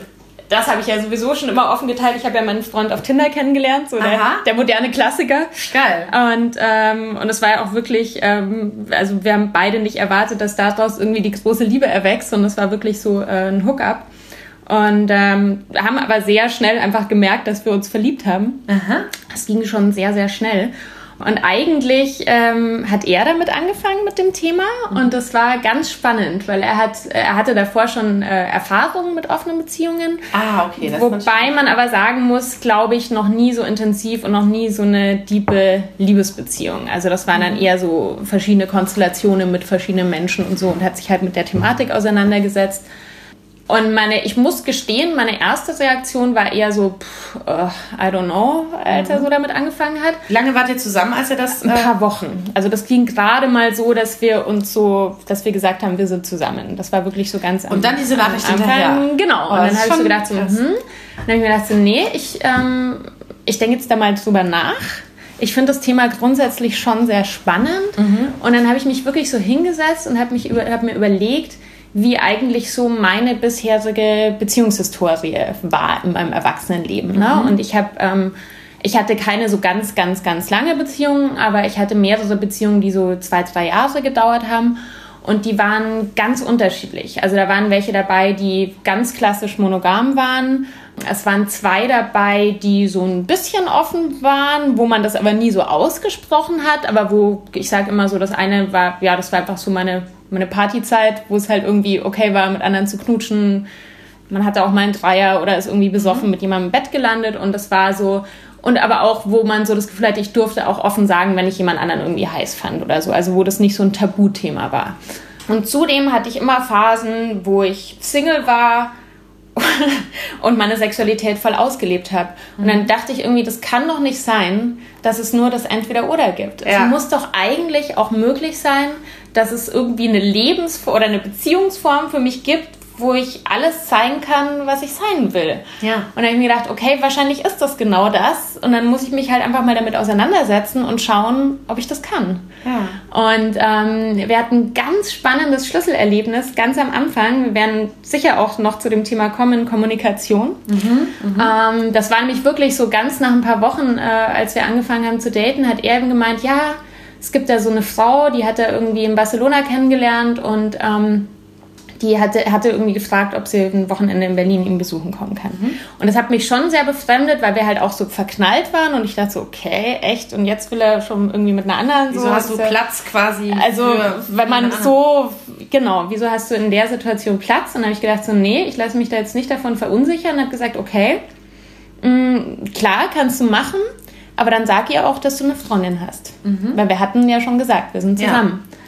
das habe ich ja sowieso schon immer offen geteilt. Ich habe ja meinen Freund auf Tinder kennengelernt, so der, der, moderne Klassiker. Geil. Und, ähm, und es war ja auch wirklich, ähm, also wir haben beide nicht erwartet, dass daraus irgendwie die große Liebe erwächst, sondern es war wirklich so äh, ein Hookup. Und ähm, haben aber sehr schnell einfach gemerkt, dass wir uns verliebt haben. Aha. Das ging schon sehr, sehr schnell. Und eigentlich ähm, hat er damit angefangen mit dem Thema und das war ganz spannend, weil er hat, er hatte davor schon äh, Erfahrungen mit offenen Beziehungen. Ah, okay. Das wobei man aber sagen muss, glaube ich, noch nie so intensiv und noch nie so eine diepe Liebesbeziehung. Also das waren dann mhm. eher so verschiedene Konstellationen mit verschiedenen Menschen und so und hat sich halt mit der Thematik auseinandergesetzt. Und meine, ich muss gestehen, meine erste Reaktion war eher so, pff, uh, I don't know, als er mhm. so damit angefangen hat. Wie lange wart ihr zusammen, als er das? Äh Ein paar Wochen. Also das ging gerade mal so, dass wir uns so, dass wir gesagt haben, wir sind zusammen. Das war wirklich so ganz Und dann diese Nachricht hinterher. Genau. Oh, und dann habe ich so gedacht, so, hm. Dann habe ich mir gedacht, so, nee, ich, ähm, ich denke jetzt da mal drüber nach. Ich finde das Thema grundsätzlich schon sehr spannend. Mhm. Und dann habe ich mich wirklich so hingesetzt und habe hab mir überlegt, wie eigentlich so meine bisherige Beziehungshistorie war in meinem Erwachsenenleben. Ne? Mhm. Und ich habe, ähm, ich hatte keine so ganz, ganz, ganz lange Beziehungen, aber ich hatte mehrere Beziehungen, die so zwei, drei Jahre gedauert haben. Und die waren ganz unterschiedlich. Also da waren welche dabei, die ganz klassisch monogam waren. Es waren zwei dabei, die so ein bisschen offen waren, wo man das aber nie so ausgesprochen hat. Aber wo, ich sage immer so, das eine war, ja, das war einfach so meine meine Partyzeit, wo es halt irgendwie okay war, mit anderen zu knutschen. Man hatte auch mal einen Dreier oder ist irgendwie besoffen mhm. mit jemandem im Bett gelandet und das war so. Und aber auch, wo man so das Gefühl hatte, ich durfte auch offen sagen, wenn ich jemand anderen irgendwie heiß fand oder so. Also wo das nicht so ein Tabuthema war. Und zudem hatte ich immer Phasen, wo ich Single war und meine Sexualität voll ausgelebt habe. Und dann dachte ich irgendwie, das kann doch nicht sein, dass es nur das Entweder-Oder gibt. Ja. Es muss doch eigentlich auch möglich sein, dass es irgendwie eine Lebensform oder eine Beziehungsform für mich gibt, wo ich alles zeigen kann, was ich sein will. Ja. Und dann habe ich mir gedacht, okay, wahrscheinlich ist das genau das. Und dann muss ich mich halt einfach mal damit auseinandersetzen und schauen, ob ich das kann. Ja. Und ähm, wir hatten ein ganz spannendes Schlüsselerlebnis ganz am Anfang. Wir werden sicher auch noch zu dem Thema kommen, Kommunikation. Mhm, mh. ähm, das war nämlich wirklich so ganz nach ein paar Wochen, äh, als wir angefangen haben zu daten, hat er eben gemeint, ja, es gibt da so eine Frau, die hat er irgendwie in Barcelona kennengelernt und ähm, die hatte, hatte irgendwie gefragt, ob sie ein Wochenende in Berlin ihn besuchen kommen kann. Mhm. Und das hat mich schon sehr befremdet, weil wir halt auch so verknallt waren und ich dachte so, okay, echt? Und jetzt will er schon irgendwie mit einer anderen wieso so. Wieso hast du Platz quasi? Also, wenn man so, genau, wieso hast du in der Situation Platz? Und dann habe ich gedacht so, nee, ich lasse mich da jetzt nicht davon verunsichern und habe gesagt, okay, mh, mm, klar, kannst du machen, aber dann sag ihr auch, dass du eine Freundin hast. Mhm. Weil wir hatten ja schon gesagt, wir sind zusammen. Ja.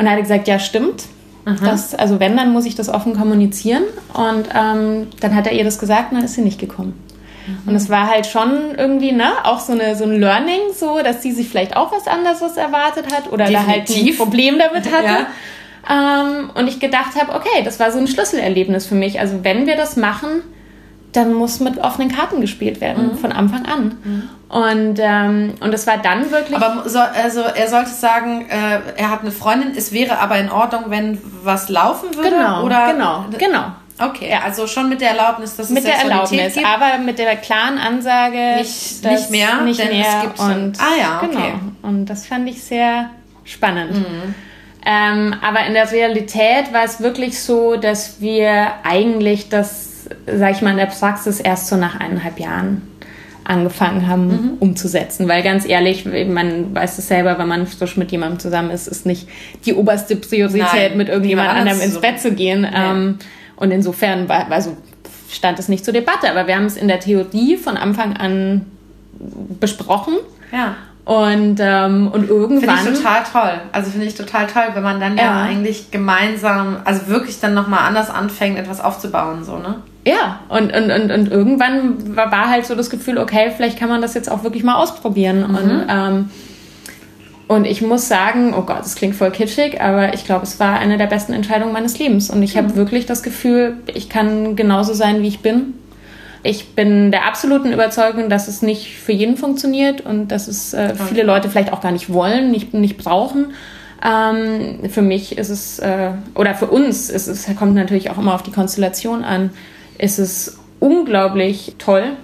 Und er hat gesagt, ja, stimmt das, also wenn, dann muss ich das offen kommunizieren. Und ähm, dann hat er ihr das gesagt und dann ist sie nicht gekommen. Mhm. Und es war halt schon irgendwie, ne, auch so, eine, so ein Learning, so, dass sie sich vielleicht auch was anderes erwartet hat oder Definitiv. da halt ein Problem damit hatte. ja. ähm, und ich gedacht habe, okay, das war so ein Schlüsselerlebnis für mich. Also wenn wir das machen, dann muss mit offenen Karten gespielt werden, mhm. von Anfang an. Mhm. Und, ähm, und es war dann wirklich. Aber so, also er sollte sagen, äh, er hat eine Freundin, es wäre aber in Ordnung, wenn was laufen würde? Genau, oder? genau, genau. Okay, ja. also schon mit der Erlaubnis, dass mit es der Erlaubnis, gibt. aber mit der klaren Ansage, nicht, nicht mehr, nicht mehr. Es gibt und, ah ja, okay. Genau. Und das fand ich sehr spannend. Mhm. Ähm, aber in der Realität war es wirklich so, dass wir eigentlich das sag ich mal, in der Praxis erst so nach eineinhalb Jahren angefangen haben mhm. umzusetzen. Weil ganz ehrlich, man weiß es selber, wenn man frisch mit jemandem zusammen ist, ist nicht die oberste Priorität, Nein, mit irgendjemand anderem ins. Bett zu gehen. Ja. Ähm, und insofern war, also stand es nicht zur Debatte, aber wir haben es in der Theorie von Anfang an besprochen. Ja. Und, ähm, und irgendwann. Finde ich total toll. Also finde ich total toll, wenn man dann ja, ja eigentlich gemeinsam, also wirklich dann nochmal anders anfängt, etwas aufzubauen, so, ne? Ja, und, und, und, und irgendwann war, war halt so das Gefühl, okay, vielleicht kann man das jetzt auch wirklich mal ausprobieren. Mhm. Und, ähm, und ich muss sagen, oh Gott, das klingt voll kitschig, aber ich glaube, es war eine der besten Entscheidungen meines Lebens. Und ich mhm. habe wirklich das Gefühl, ich kann genauso sein, wie ich bin ich bin der absoluten Überzeugung, dass es nicht für jeden funktioniert und dass es äh, viele Leute vielleicht auch gar nicht wollen, nicht, nicht brauchen. Ähm, für mich ist es, äh, oder für uns ist es, kommt natürlich auch immer auf die Konstellation an, ist es unglaublich toll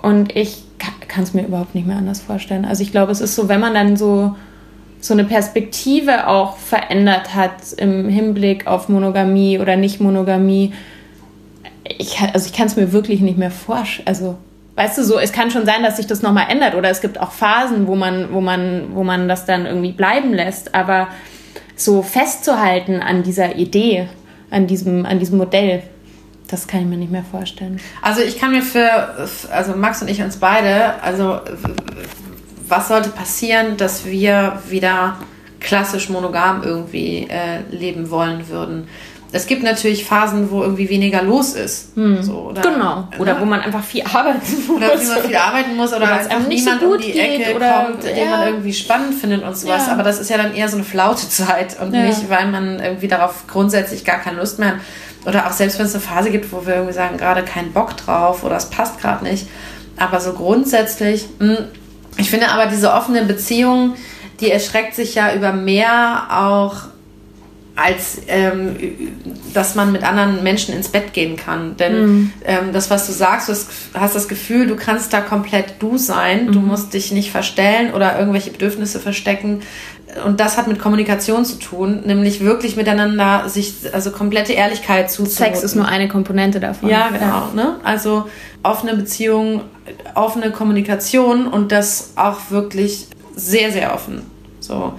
und ich kann es mir überhaupt nicht mehr anders vorstellen. Also ich glaube, es ist so, wenn man dann so so eine Perspektive auch verändert hat im Hinblick auf Monogamie oder Nicht-Monogamie, ich also ich kann es mir wirklich nicht mehr vorstellen. Also, weißt du, so, es kann schon sein, dass sich das nochmal ändert oder es gibt auch Phasen, wo man, wo man, wo man das dann irgendwie bleiben lässt. Aber so festzuhalten an dieser Idee, an diesem, an diesem Modell, das kann ich mir nicht mehr vorstellen. Also ich kann mir für, also Max und ich uns beide, also was sollte passieren, dass wir wieder klassisch monogam irgendwie äh, leben wollen würden? es gibt natürlich Phasen, wo irgendwie weniger los ist. Hm. So, oder, genau. Oder ne? wo man einfach viel arbeiten muss. Oder wo man viel arbeiten muss oder, oder einfach niemand so um die Ecke oder, kommt, ja. den man irgendwie spannend findet und sowas. Ja. Aber das ist ja dann eher so eine Flautezeit und ja. nicht, weil man irgendwie darauf grundsätzlich gar keine Lust mehr hat. Oder auch selbst wenn es eine Phase gibt, wo wir irgendwie sagen, gerade keinen Bock drauf oder es passt gerade nicht. Aber so grundsätzlich, mh, hm, ich finde aber diese offene Beziehung, die erschreckt sich ja über mehr auch als ähm, dass man mit anderen Menschen ins Bett gehen kann. Denn mhm. ähm, das, was du sagst, du hast das Gefühl, du kannst da komplett du sein, mhm. du musst dich nicht verstellen oder irgendwelche Bedürfnisse verstecken. Und das hat mit Kommunikation zu tun, nämlich wirklich miteinander sich, also komplette Ehrlichkeit zuzumuten. Sex ist nur eine Komponente davon. Ja, genau. Ne? Also offene Beziehung, offene Kommunikation und das auch wirklich sehr, sehr offen. So.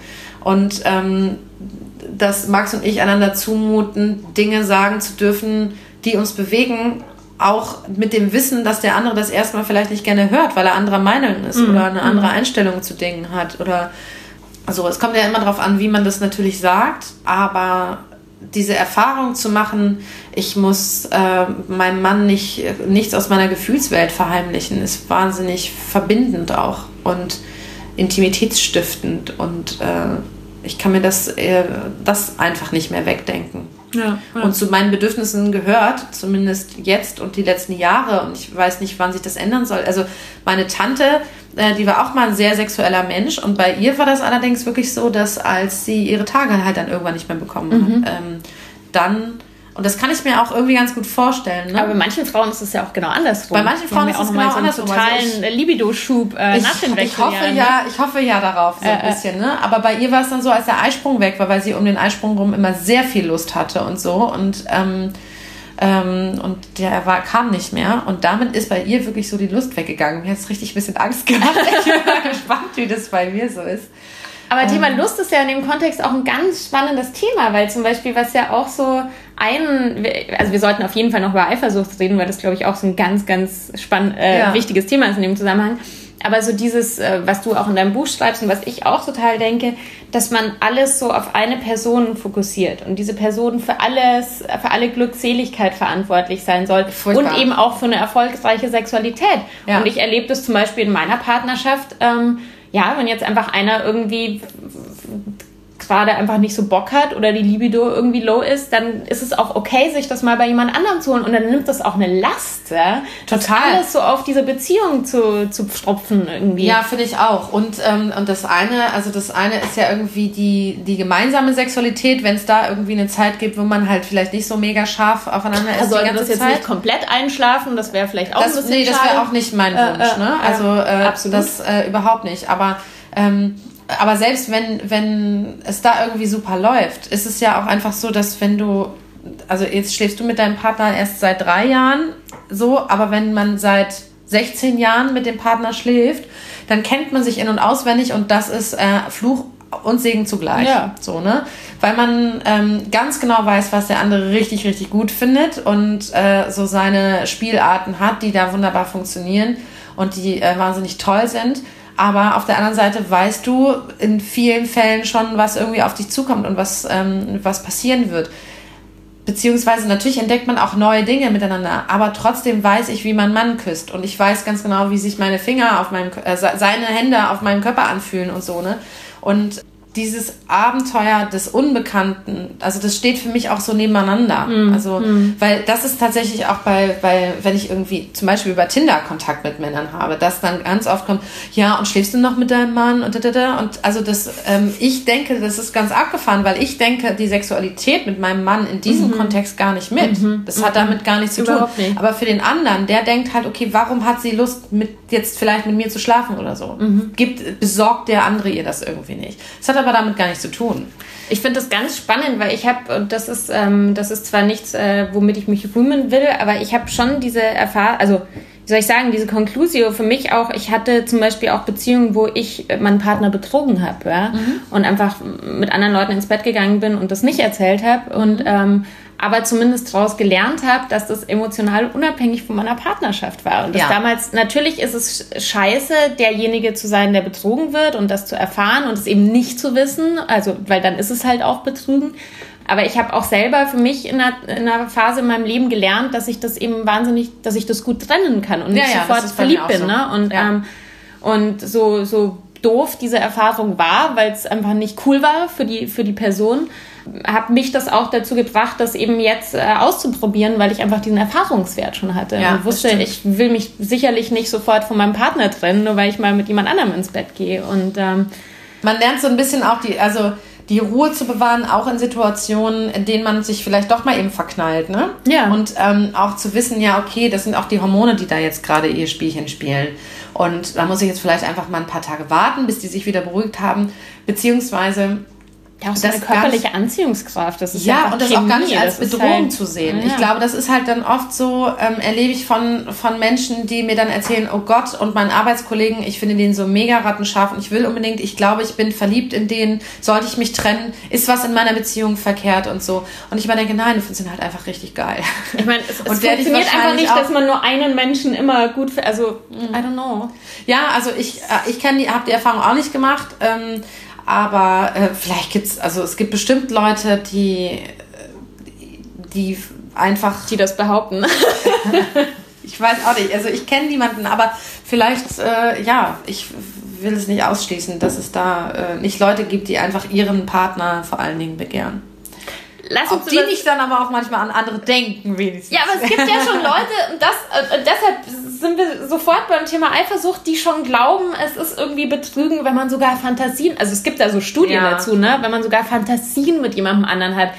Und ähm, dass Max und ich einander zumuten, Dinge sagen zu dürfen, die uns bewegen, auch mit dem Wissen, dass der andere das erstmal vielleicht nicht gerne hört, weil er anderer Meinung ist mhm. oder eine andere mhm. Einstellung zu Dingen hat oder also es kommt ja immer darauf an, wie man das natürlich sagt, aber diese Erfahrung zu machen, ich muss äh, meinem Mann nicht, nichts aus meiner Gefühlswelt verheimlichen, ist wahnsinnig verbindend auch und intimitätsstiftend und äh, ich kann mir das, äh, das einfach nicht mehr wegdenken. Ja, ja. Und zu meinen Bedürfnissen gehört, zumindest jetzt und die letzten Jahre, und ich weiß nicht, wann sich das ändern soll. Also meine Tante, äh, die war auch mal ein sehr sexueller Mensch und bei ihr war das allerdings wirklich so, dass als sie ihre Tage halt dann irgendwann nicht mehr bekommen mhm. hat, ähm, dann und das kann ich mir auch irgendwie ganz gut vorstellen. Ne? Aber bei manchen Frauen ist es ja auch genau andersrum. Bei manchen Frauen ist es genau so andersrum. Also totalen also Libido-Schub äh, nach dem Ich hoffe ja, ich hoffe ja darauf so ein äh, äh, bisschen. Ne? Aber bei ihr war es dann so, als der Eisprung weg war, weil sie um den Eisprung rum immer sehr viel Lust hatte und so und ähm, ähm, und der war, kam nicht mehr. Und damit ist bei ihr wirklich so die Lust weggegangen. Mir hat es richtig ein bisschen Angst gemacht. ich bin mal gespannt, wie das bei mir so ist. Aber Thema ähm. Lust ist ja in dem Kontext auch ein ganz spannendes Thema, weil zum Beispiel, was ja auch so ein, also wir sollten auf jeden Fall noch über Eifersucht reden, weil das, glaube ich, auch so ein ganz, ganz spannend, äh, ja. wichtiges Thema ist in dem Zusammenhang. Aber so dieses, äh, was du auch in deinem Buch schreibst und was ich auch total denke, dass man alles so auf eine Person fokussiert und diese Person für alles, für alle Glückseligkeit verantwortlich sein soll Furchtbar. und eben auch für eine erfolgreiche Sexualität. Ja. Und ich erlebe das zum Beispiel in meiner Partnerschaft, ähm, ja, wenn jetzt einfach einer irgendwie gerade einfach nicht so Bock hat oder die Libido irgendwie low ist, dann ist es auch okay, sich das mal bei jemand anderem zu holen und dann nimmt das auch eine Last, ja? Total. Das alles so auf diese Beziehung zu, zu stropfen irgendwie. Ja, finde ich auch. Und, ähm, und das eine, also das eine ist ja irgendwie die, die gemeinsame Sexualität, wenn es da irgendwie eine Zeit gibt, wo man halt vielleicht nicht so mega scharf aufeinander ist. Also sollte das jetzt Zeit. nicht komplett einschlafen, das wäre vielleicht auch das, ein bisschen Nee, das wäre auch nicht mein äh, Wunsch, äh, ne? Also äh, das äh, überhaupt nicht. Aber ähm, aber selbst wenn, wenn es da irgendwie super läuft, ist es ja auch einfach so, dass wenn du, also jetzt schläfst du mit deinem Partner erst seit drei Jahren so, aber wenn man seit 16 Jahren mit dem Partner schläft, dann kennt man sich in- und auswendig und das ist äh, Fluch und Segen zugleich. Ja. So, ne? Weil man ähm, ganz genau weiß, was der andere richtig, richtig gut findet und äh, so seine Spielarten hat, die da wunderbar funktionieren und die äh, wahnsinnig toll sind. Aber auf der anderen Seite weißt du in vielen Fällen schon, was irgendwie auf dich zukommt und was, ähm, was passieren wird. Beziehungsweise natürlich entdeckt man auch neue Dinge miteinander, aber trotzdem weiß ich, wie man Mann küsst und ich weiß ganz genau, wie sich meine Finger auf meinem, äh, seine Hände auf meinem Körper anfühlen und so ne. Und dieses Abenteuer des Unbekannten, also das steht für mich auch so nebeneinander. Mm. Also, mm. weil das ist tatsächlich auch bei, bei, wenn ich irgendwie zum Beispiel über Tinder Kontakt mit Männern habe, dass dann ganz oft kommt, ja, und schläfst du noch mit deinem Mann und da, da, da. Und also das, ähm, ich denke, das ist ganz abgefahren, weil ich denke, die Sexualität mit meinem Mann in diesem mhm. Kontext gar nicht mit. Mhm. Das hat mhm. damit gar nichts zu Überhaupt tun. Nicht. Aber für den anderen, der denkt halt, okay, warum hat sie Lust, mit jetzt vielleicht mit mir zu schlafen oder so? Mhm. Gibt, besorgt der andere ihr das irgendwie nicht. Das hat aber damit gar nichts zu tun. Ich finde das ganz spannend, weil ich habe, und das ist, ähm, das ist zwar nichts, äh, womit ich mich rühmen will, aber ich habe schon diese Erfahrung, also wie soll ich sagen, diese Conclusio für mich auch, ich hatte zum Beispiel auch Beziehungen, wo ich meinen Partner betrogen habe, ja, mhm. und einfach mit anderen Leuten ins Bett gegangen bin und das nicht erzählt habe und mhm. ähm, aber zumindest daraus gelernt habe, dass das emotional unabhängig von meiner Partnerschaft war. Und das ja. damals, natürlich ist es scheiße, derjenige zu sein, der betrogen wird und das zu erfahren und es eben nicht zu wissen, also, weil dann ist es halt auch Betrügen. Aber ich habe auch selber für mich in einer, in einer, Phase in meinem Leben gelernt, dass ich das eben wahnsinnig, dass ich das gut trennen kann und nicht ja, sofort verliebt bin. So. Ne? Und, ja. ähm, und so, so doof diese Erfahrung war, weil es einfach nicht cool war für die, für die Person, hat mich das auch dazu gebracht, das eben jetzt äh, auszuprobieren, weil ich einfach diesen Erfahrungswert schon hatte ja, und wusste, ich will mich sicherlich nicht sofort von meinem Partner trennen, nur weil ich mal mit jemand anderem ins Bett gehe. Und ähm, man lernt so ein bisschen auch die, also die Ruhe zu bewahren, auch in Situationen, in denen man sich vielleicht doch mal eben verknallt, ne? Ja. Und ähm, auch zu wissen, ja, okay, das sind auch die Hormone, die da jetzt gerade ihr Spielchen spielen. Und da muss ich jetzt vielleicht einfach mal ein paar Tage warten, bis die sich wieder beruhigt haben, beziehungsweise ja, auch so das eine körperliche Anziehungskraft. Das ist ja, und das Chemie. auch gar nicht als Bedrohung halt, zu sehen. Ja. Ich glaube, das ist halt dann oft so, ähm, erlebe ich von, von Menschen, die mir dann erzählen, oh Gott, und meinen Arbeitskollegen, ich finde den so mega rattenscharf und ich will unbedingt, ich glaube, ich bin verliebt in den, sollte ich mich trennen, ist was in meiner Beziehung verkehrt und so. Und ich immer denke, nein, du findest ihn halt einfach richtig geil. Ich meine, es, es funktioniert einfach nicht, dass man nur einen Menschen immer gut, für, also, I don't know. Ja, also ich, äh, ich kenne die, habe die Erfahrung auch nicht gemacht. Ähm, aber äh, vielleicht gibt es, also es gibt bestimmt Leute, die die einfach. Die das behaupten. ich weiß auch nicht. Also ich kenne niemanden, aber vielleicht, äh, ja, ich will es nicht ausschließen, dass es da äh, nicht Leute gibt, die einfach ihren Partner vor allen Dingen begehren. Lass uns Ob die nicht dann aber auch manchmal an andere denken, wenigstens. Ja, aber es gibt ja schon Leute, und das, äh, deshalb sind wir sofort beim Thema Eifersucht, die schon glauben, es ist irgendwie Betrügen, wenn man sogar Fantasien, also es gibt da so Studien ja. dazu, ne, wenn man sogar Fantasien mit jemandem anderen hat.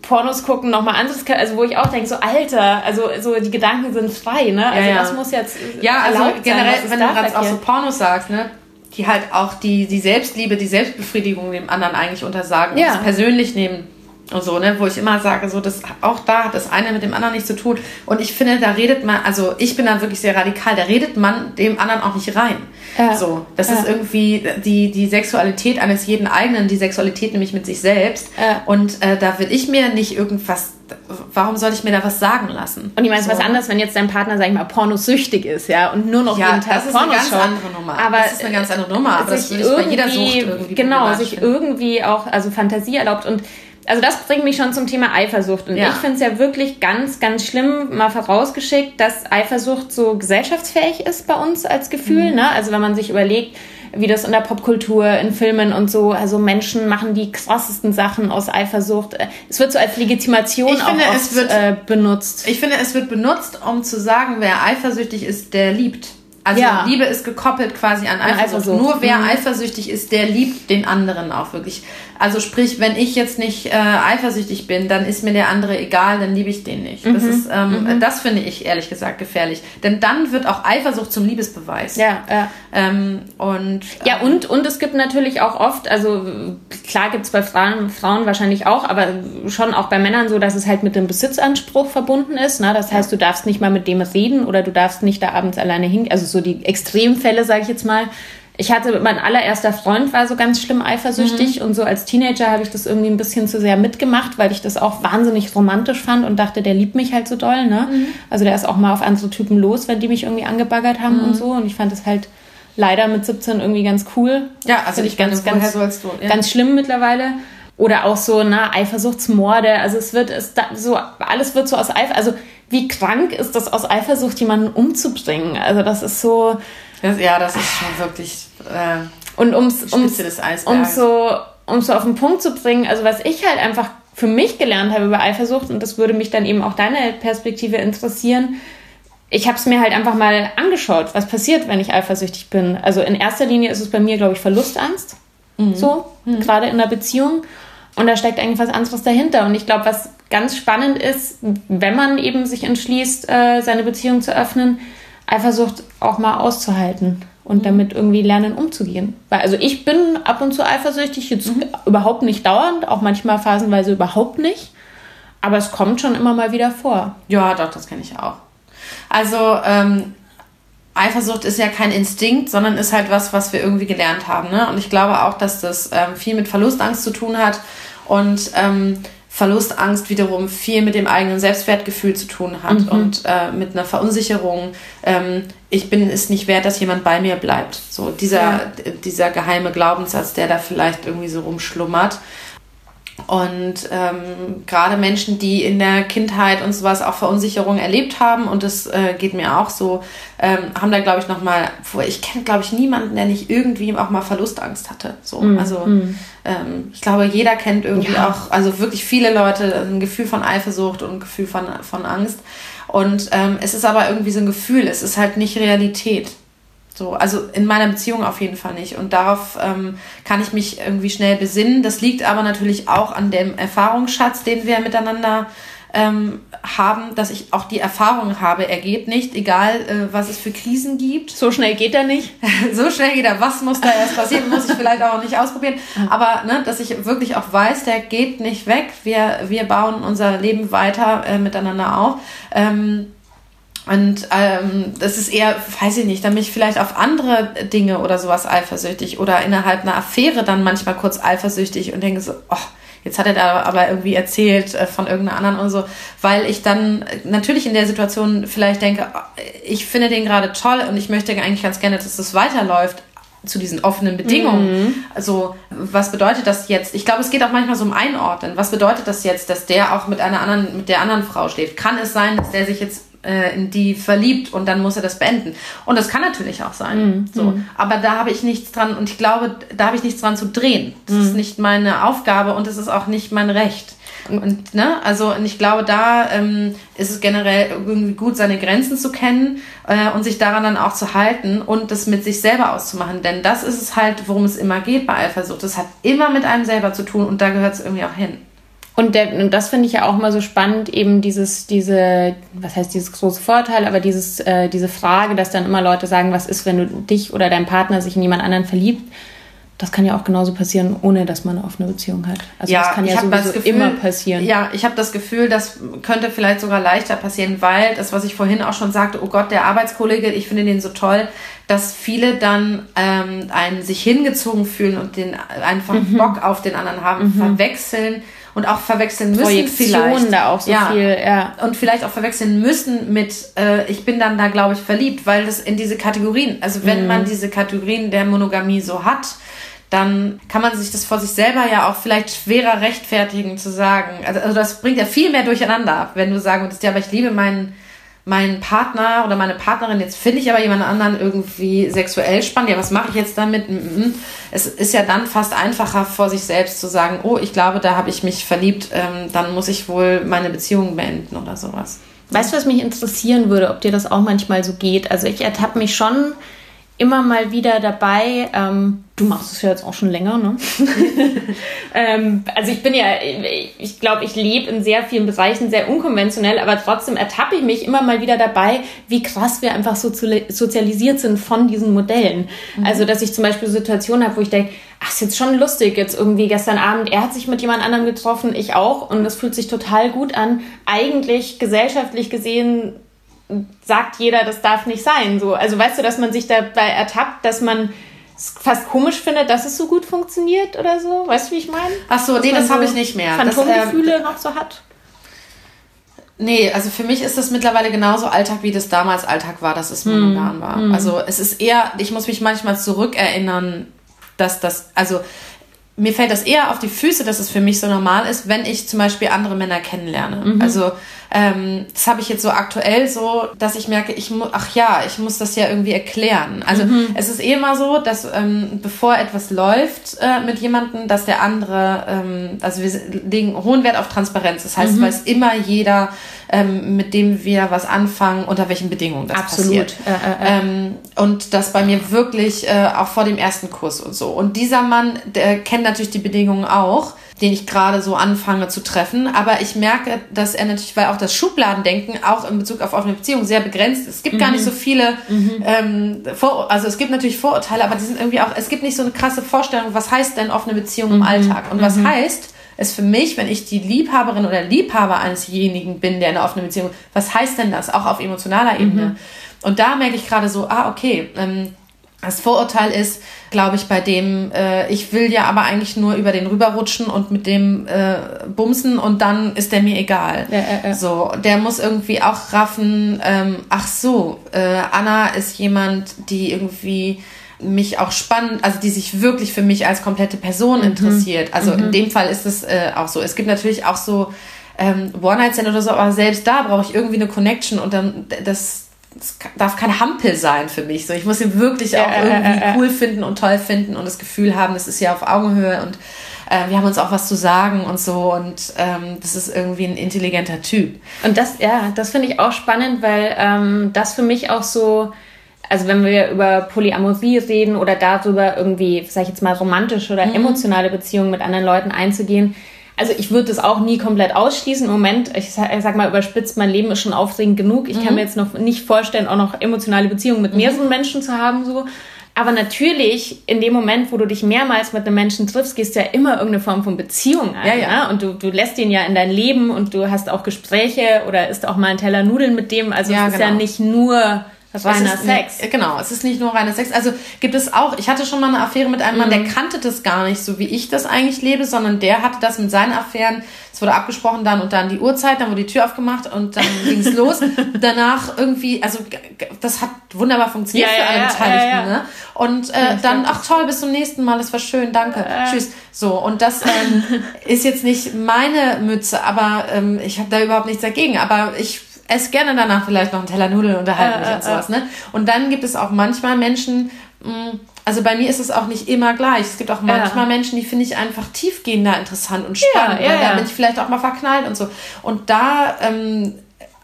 Pornos gucken, nochmal anderes, also wo ich auch denke, so Alter, also so die Gedanken sind frei, ne? Also ja, ja. das muss jetzt Ja, also generell, sein, wenn du gerade auch so Pornos sagst, ne? Die halt auch die, die Selbstliebe, die Selbstbefriedigung dem anderen eigentlich untersagen ja. und es persönlich nehmen und so, ne, wo ich immer sage, so, das, auch da hat das eine mit dem anderen nichts zu tun. Und ich finde, da redet man, also ich bin da wirklich sehr radikal, da redet man dem anderen auch nicht rein. Ja. So, das ja. ist irgendwie die, die Sexualität eines jeden eigenen, die Sexualität nämlich mit sich selbst. Ja. Und äh, da will ich mir nicht irgendwas, warum soll ich mir da was sagen lassen? Und ich meine, so. was anderes, wenn jetzt dein Partner, sag ich mal, pornosüchtig ist, ja, und nur noch ja, jeden Tag das ist eine ganz andere Nummer. Aber das ist eine ganz andere Nummer, aber das ist bei jeder Sucht irgendwie Genau, sich irgendwie auch, also Fantasie erlaubt und also das bringt mich schon zum Thema Eifersucht. Und ja. ich finde es ja wirklich ganz, ganz schlimm, mal vorausgeschickt, dass Eifersucht so gesellschaftsfähig ist bei uns als Gefühl. Mhm. Ne? Also wenn man sich überlegt, wie das in der Popkultur, in Filmen und so, also Menschen machen die krassesten Sachen aus Eifersucht. Es wird so als Legitimation ich finde, auch oft, wird, äh, benutzt. Ich finde, es wird benutzt, um zu sagen, wer eifersüchtig ist, der liebt. Also ja. Liebe ist gekoppelt quasi an Eifersucht. Eifersucht. Nur wer mhm. eifersüchtig ist, der liebt den anderen auch wirklich. Also sprich, wenn ich jetzt nicht äh, eifersüchtig bin, dann ist mir der andere egal, dann liebe ich den nicht. Mhm. Das ist, ähm, mhm. das finde ich ehrlich gesagt gefährlich. Denn dann wird auch Eifersucht zum Liebesbeweis. Ja, ja. Ähm, und ja und und es gibt natürlich auch oft, also klar gibt es bei Frauen, Frauen wahrscheinlich auch, aber schon auch bei Männern so, dass es halt mit dem Besitzanspruch verbunden ist. Ne? Das heißt, du darfst nicht mal mit dem reden oder du darfst nicht da abends alleine hingehen. Also so die Extremfälle, sage ich jetzt mal. Ich hatte, mein allererster Freund war so ganz schlimm eifersüchtig mhm. und so als Teenager habe ich das irgendwie ein bisschen zu sehr mitgemacht, weil ich das auch wahnsinnig romantisch fand und dachte, der liebt mich halt so doll, ne? Mhm. Also der ist auch mal auf andere Typen los, wenn die mich irgendwie angebaggert haben mhm. und so und ich fand das halt leider mit 17 irgendwie ganz cool. Ja, also ich ganz, ganz, du, ja. ganz schlimm mittlerweile. Oder auch so, na, Eifersuchtsmorde. Also es wird, es da, so, alles wird so aus Eifersucht, also wie krank ist das aus Eifersucht, jemanden umzubringen? Also das ist so. Das, ja, das ist schon wirklich. Äh, und ums, ums, um so, um so auf den Punkt zu bringen, also was ich halt einfach für mich gelernt habe über Eifersucht, und das würde mich dann eben auch deine Perspektive interessieren, ich habe es mir halt einfach mal angeschaut, was passiert, wenn ich eifersüchtig bin. Also in erster Linie ist es bei mir, glaube ich, Verlustangst. Mhm. So, mhm. gerade in der Beziehung. Und da steckt eigentlich was anderes dahinter. Und ich glaube, was ganz spannend ist, wenn man eben sich entschließt, äh, seine Beziehung zu öffnen, Eifersucht auch mal auszuhalten und mhm. damit irgendwie lernen umzugehen. Weil also ich bin ab und zu eifersüchtig, jetzt mhm. überhaupt nicht dauernd, auch manchmal phasenweise überhaupt nicht. Aber es kommt schon immer mal wieder vor. Ja, doch, das kenne ich auch. Also ähm, Eifersucht ist ja kein Instinkt, sondern ist halt was, was wir irgendwie gelernt haben. Ne? Und ich glaube auch, dass das ähm, viel mit Verlustangst zu tun hat und ähm, Verlustangst wiederum viel mit dem eigenen Selbstwertgefühl zu tun hat mhm. und äh, mit einer Verunsicherung. Ähm, ich bin es nicht wert, dass jemand bei mir bleibt. So dieser, ja. dieser geheime Glaubenssatz, der da vielleicht irgendwie so rumschlummert. Und ähm, gerade Menschen, die in der Kindheit und sowas auch Verunsicherung erlebt haben, und das äh, geht mir auch so, ähm, haben da, glaube ich, nochmal, ich kenne, glaube ich, niemanden, der nicht irgendwie auch mal Verlustangst hatte. So, mm, also mm. Ähm, ich glaube, jeder kennt irgendwie ja. auch, also wirklich viele Leute, ein Gefühl von Eifersucht und ein Gefühl von, von Angst. Und ähm, es ist aber irgendwie so ein Gefühl, es ist halt nicht Realität. So, also in meiner Beziehung auf jeden Fall nicht. Und darauf ähm, kann ich mich irgendwie schnell besinnen. Das liegt aber natürlich auch an dem Erfahrungsschatz, den wir miteinander ähm, haben, dass ich auch die Erfahrung habe, er geht nicht, egal äh, was es für Krisen gibt. So schnell geht er nicht. so schnell geht er. Was muss da erst passieren? muss ich vielleicht auch nicht ausprobieren. Aber ne, dass ich wirklich auch weiß, der geht nicht weg. Wir, wir bauen unser Leben weiter äh, miteinander auf. Ähm, und ähm, das ist eher, weiß ich nicht, dann bin ich vielleicht auf andere Dinge oder sowas eifersüchtig oder innerhalb einer Affäre dann manchmal kurz eifersüchtig und denke so, oh, jetzt hat er da aber irgendwie erzählt äh, von irgendeiner anderen und so, weil ich dann natürlich in der Situation vielleicht denke, oh, ich finde den gerade toll und ich möchte eigentlich ganz gerne, dass das weiterläuft. zu diesen offenen Bedingungen. Mhm. Also, was bedeutet das jetzt? Ich glaube, es geht auch manchmal so um Einordnen. Was bedeutet das jetzt, dass der auch mit einer anderen, mit der anderen Frau schläft? Kann es sein, dass der sich jetzt äh, in die verliebt und dann muss er das beenden? Und das kann natürlich auch sein. Mhm. So. Mhm. Aber da habe ich nichts dran und ich glaube, da habe ich nichts dran zu drehen. Das ist mhm. nicht meine Aufgabe und es ist auch nicht mein Recht. Und, ne, also, und ich glaube, da ähm, ist es generell irgendwie gut, seine Grenzen zu kennen äh, und sich daran dann auch zu halten und das mit sich selber auszumachen. Denn das ist es halt, worum es immer geht bei Eifersucht. Das hat immer mit einem selber zu tun und da gehört es irgendwie auch hin. Und, der, und das finde ich ja auch mal so spannend, eben dieses, diese, was heißt dieses große Vorteil, aber dieses, äh, diese Frage, dass dann immer Leute sagen, was ist, wenn du dich oder dein Partner sich in jemand anderen verliebt? das kann ja auch genauso passieren, ohne dass man eine offene Beziehung hat. Also ja, das kann ja sowieso Gefühl, immer passieren. Ja, ich habe das Gefühl, das könnte vielleicht sogar leichter passieren, weil das, was ich vorhin auch schon sagte, oh Gott, der Arbeitskollege, ich finde den so toll, dass viele dann ähm, einen sich hingezogen fühlen und den einfach mhm. Bock auf den anderen haben, mhm. verwechseln und auch verwechseln müssen Projektion vielleicht. da auch so ja. viel, ja. Und vielleicht auch verwechseln müssen mit, äh, ich bin dann da, glaube ich, verliebt, weil das in diese Kategorien, also wenn mhm. man diese Kategorien der Monogamie so hat, dann kann man sich das vor sich selber ja auch vielleicht schwerer rechtfertigen zu sagen. Also, also das bringt ja viel mehr durcheinander, wenn du sagen würdest, ja, aber ich liebe meinen meinen Partner oder meine Partnerin, jetzt finde ich aber jemand anderen irgendwie sexuell spannend. Ja, was mache ich jetzt damit? Mm, mm, mm. Es ist ja dann fast einfacher vor sich selbst zu sagen, oh, ich glaube, da habe ich mich verliebt, ähm, dann muss ich wohl meine Beziehung beenden oder sowas. Weißt du, was mich interessieren würde, ob dir das auch manchmal so geht? Also ich ertappe mich schon immer mal wieder dabei. Ähm, du machst es ja jetzt auch schon länger, ne? ähm, also ich bin ja, ich glaube, ich lebe in sehr vielen Bereichen sehr unkonventionell, aber trotzdem ertappe ich mich immer mal wieder dabei, wie krass wir einfach so sozialisiert sind von diesen Modellen. Mhm. Also dass ich zum Beispiel Situationen habe, wo ich denke, ach, ist jetzt schon lustig, jetzt irgendwie gestern Abend, er hat sich mit jemand anderem getroffen, ich auch, und das fühlt sich total gut an. Eigentlich gesellschaftlich gesehen sagt jeder, das darf nicht sein. So, also weißt du, dass man sich dabei ertappt, dass man es fast komisch findet, dass es so gut funktioniert oder so. Weißt du, wie ich meine? Ach so, nee, das so habe ich nicht mehr. Phantomgefühle ähm, noch so hat. Nee, also für mich ist das mittlerweile genauso Alltag, wie das damals Alltag war, dass es monogam hm. war. Hm. Also es ist eher, ich muss mich manchmal zurückerinnern, dass das, also mir fällt das eher auf die Füße, dass es für mich so normal ist, wenn ich zum Beispiel andere Männer kennenlerne. Mhm. Also ähm, das habe ich jetzt so aktuell so, dass ich merke, ich muss, ach ja, ich muss das ja irgendwie erklären. Also mhm. es ist eh immer so, dass ähm, bevor etwas läuft äh, mit jemandem, dass der andere, ähm, also wir legen hohen Wert auf Transparenz. Das heißt, mhm. weiß immer jeder, ähm, mit dem wir was anfangen, unter welchen Bedingungen das Absolut. passiert. Äh, äh, äh. Ähm, und das bei mir wirklich äh, auch vor dem ersten Kurs und so. Und dieser Mann, der kennt natürlich die Bedingungen auch den ich gerade so anfange zu treffen. Aber ich merke, dass er natürlich, weil auch das Schubladendenken auch in Bezug auf offene Beziehungen sehr begrenzt ist. Es gibt mhm. gar nicht so mhm. viele, mhm. ähm, Vor also es gibt natürlich Vorurteile, aber die sind irgendwie auch, es gibt nicht so eine krasse Vorstellung, was heißt denn offene Beziehung mhm. im Alltag? Und was mhm. heißt es für mich, wenn ich die Liebhaberin oder Liebhaber einesjenigen bin, der in einer offenen Beziehung, was heißt denn das? Auch auf emotionaler Ebene. Mhm. Und da merke ich gerade so, ah, okay, ähm, das Vorurteil ist, glaube ich, bei dem, äh, ich will ja aber eigentlich nur über den rüberrutschen und mit dem äh, bumsen und dann ist der mir egal. Ja, ja, ja. So, der muss irgendwie auch raffen, ähm, ach so, äh, Anna ist jemand, die irgendwie mich auch spannend, also die sich wirklich für mich als komplette Person mhm. interessiert. Also mhm. in dem Fall ist es äh, auch so. Es gibt natürlich auch so ähm, One-Night-Stand oder so, aber selbst da brauche ich irgendwie eine Connection und dann das es darf kein Hampel sein für mich. So, ich muss ihn wirklich auch irgendwie cool finden und toll finden und das Gefühl haben, das ist ja auf Augenhöhe und äh, wir haben uns auch was zu sagen und so und ähm, das ist irgendwie ein intelligenter Typ. Und das, ja, das finde ich auch spannend, weil ähm, das für mich auch so, also wenn wir über Polyamorie reden oder darüber irgendwie, sag ich jetzt mal, romantische oder mhm. emotionale Beziehungen mit anderen Leuten einzugehen, also ich würde das auch nie komplett ausschließen. Im Moment, ich sag, ich sag, mal überspitzt, mein Leben ist schon aufregend genug. Ich mhm. kann mir jetzt noch nicht vorstellen, auch noch emotionale Beziehungen mit mhm. mehreren Menschen zu haben, so. Aber natürlich, in dem Moment, wo du dich mehrmals mit einem Menschen triffst, gehst du ja immer irgendeine Form von Beziehung ein. Ja, ja. Ne? Und du, du lässt ihn ja in dein Leben und du hast auch Gespräche oder isst auch mal einen Teller Nudeln mit dem. Also ja, es ist genau. ja nicht nur reiner Sex. Genau, es ist nicht nur reiner Sex. Also gibt es auch, ich hatte schon mal eine Affäre mit einem Mann, der mhm. kannte das gar nicht so, wie ich das eigentlich lebe, sondern der hatte das mit seinen Affären. Es wurde abgesprochen dann und dann die Uhrzeit, dann wurde die Tür aufgemacht und dann ging es los. Danach irgendwie, also das hat wunderbar funktioniert ja, für alle ja, Beteiligten. Ja, ne? Und äh, dann, ach toll, bis zum nächsten Mal, das war schön, danke, tschüss. So, und das ähm, ist jetzt nicht meine Mütze, aber ähm, ich habe da überhaupt nichts dagegen. Aber ich esse gerne danach vielleicht noch einen Teller Nudeln und unterhalte äh, mich äh, und sowas. Ne? Und dann gibt es auch manchmal Menschen, mm, also bei mir ist es auch nicht immer gleich. Es gibt auch manchmal ja. Menschen, die finde ich einfach tiefgehender interessant und spannend. Ja, ja, da bin ich vielleicht auch mal verknallt und so. Und da ähm,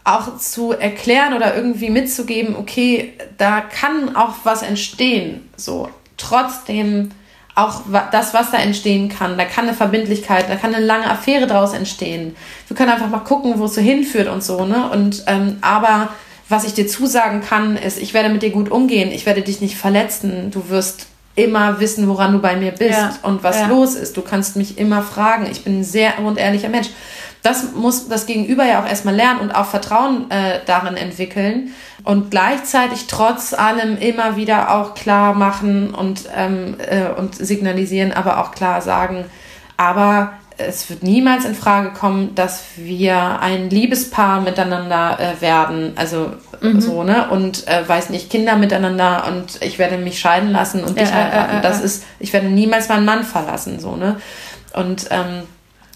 auch zu erklären oder irgendwie mitzugeben, okay, da kann auch was entstehen. So, trotzdem auch das, was da entstehen kann. Da kann eine Verbindlichkeit, da kann eine lange Affäre draus entstehen. Wir können einfach mal gucken, wo es so hinführt und so, ne? Und ähm, aber was ich dir zusagen kann, ist, ich werde mit dir gut umgehen, ich werde dich nicht verletzen, du wirst immer wissen, woran du bei mir bist ja. und was ja. los ist. Du kannst mich immer fragen. Ich bin ein sehr und ehrlicher Mensch. Das muss das Gegenüber ja auch erstmal lernen und auch Vertrauen äh, darin entwickeln und gleichzeitig trotz allem immer wieder auch klar machen und, ähm, äh, und signalisieren, aber auch klar sagen, aber es wird niemals in Frage kommen, dass wir ein Liebespaar miteinander äh, werden, also mhm. so, ne? Und äh, weiß nicht, Kinder miteinander und ich werde mich scheiden lassen und ja, dich heiraten. Äh, das ist, ich werde niemals meinen Mann verlassen, so, ne? Und ähm,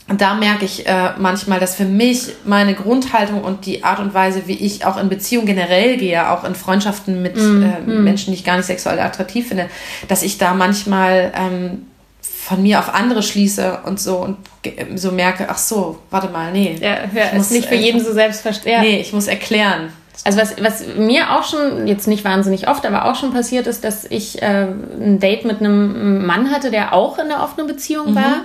und da merke ich äh, manchmal, dass für mich meine Grundhaltung und die Art und Weise, wie ich auch in Beziehungen generell gehe, auch in Freundschaften mit mm, äh, mm. Menschen, die ich gar nicht sexuell attraktiv finde, dass ich da manchmal ähm, von mir auf andere schließe und so und so merke, ach so, warte mal, nee. Ja, ja ich muss, nicht für jeden so selbstverständlich. Nee, ich muss erklären. Also was, was mir auch schon, jetzt nicht wahnsinnig oft, aber auch schon passiert ist, dass ich äh, ein Date mit einem Mann hatte, der auch in einer offenen Beziehung mhm. war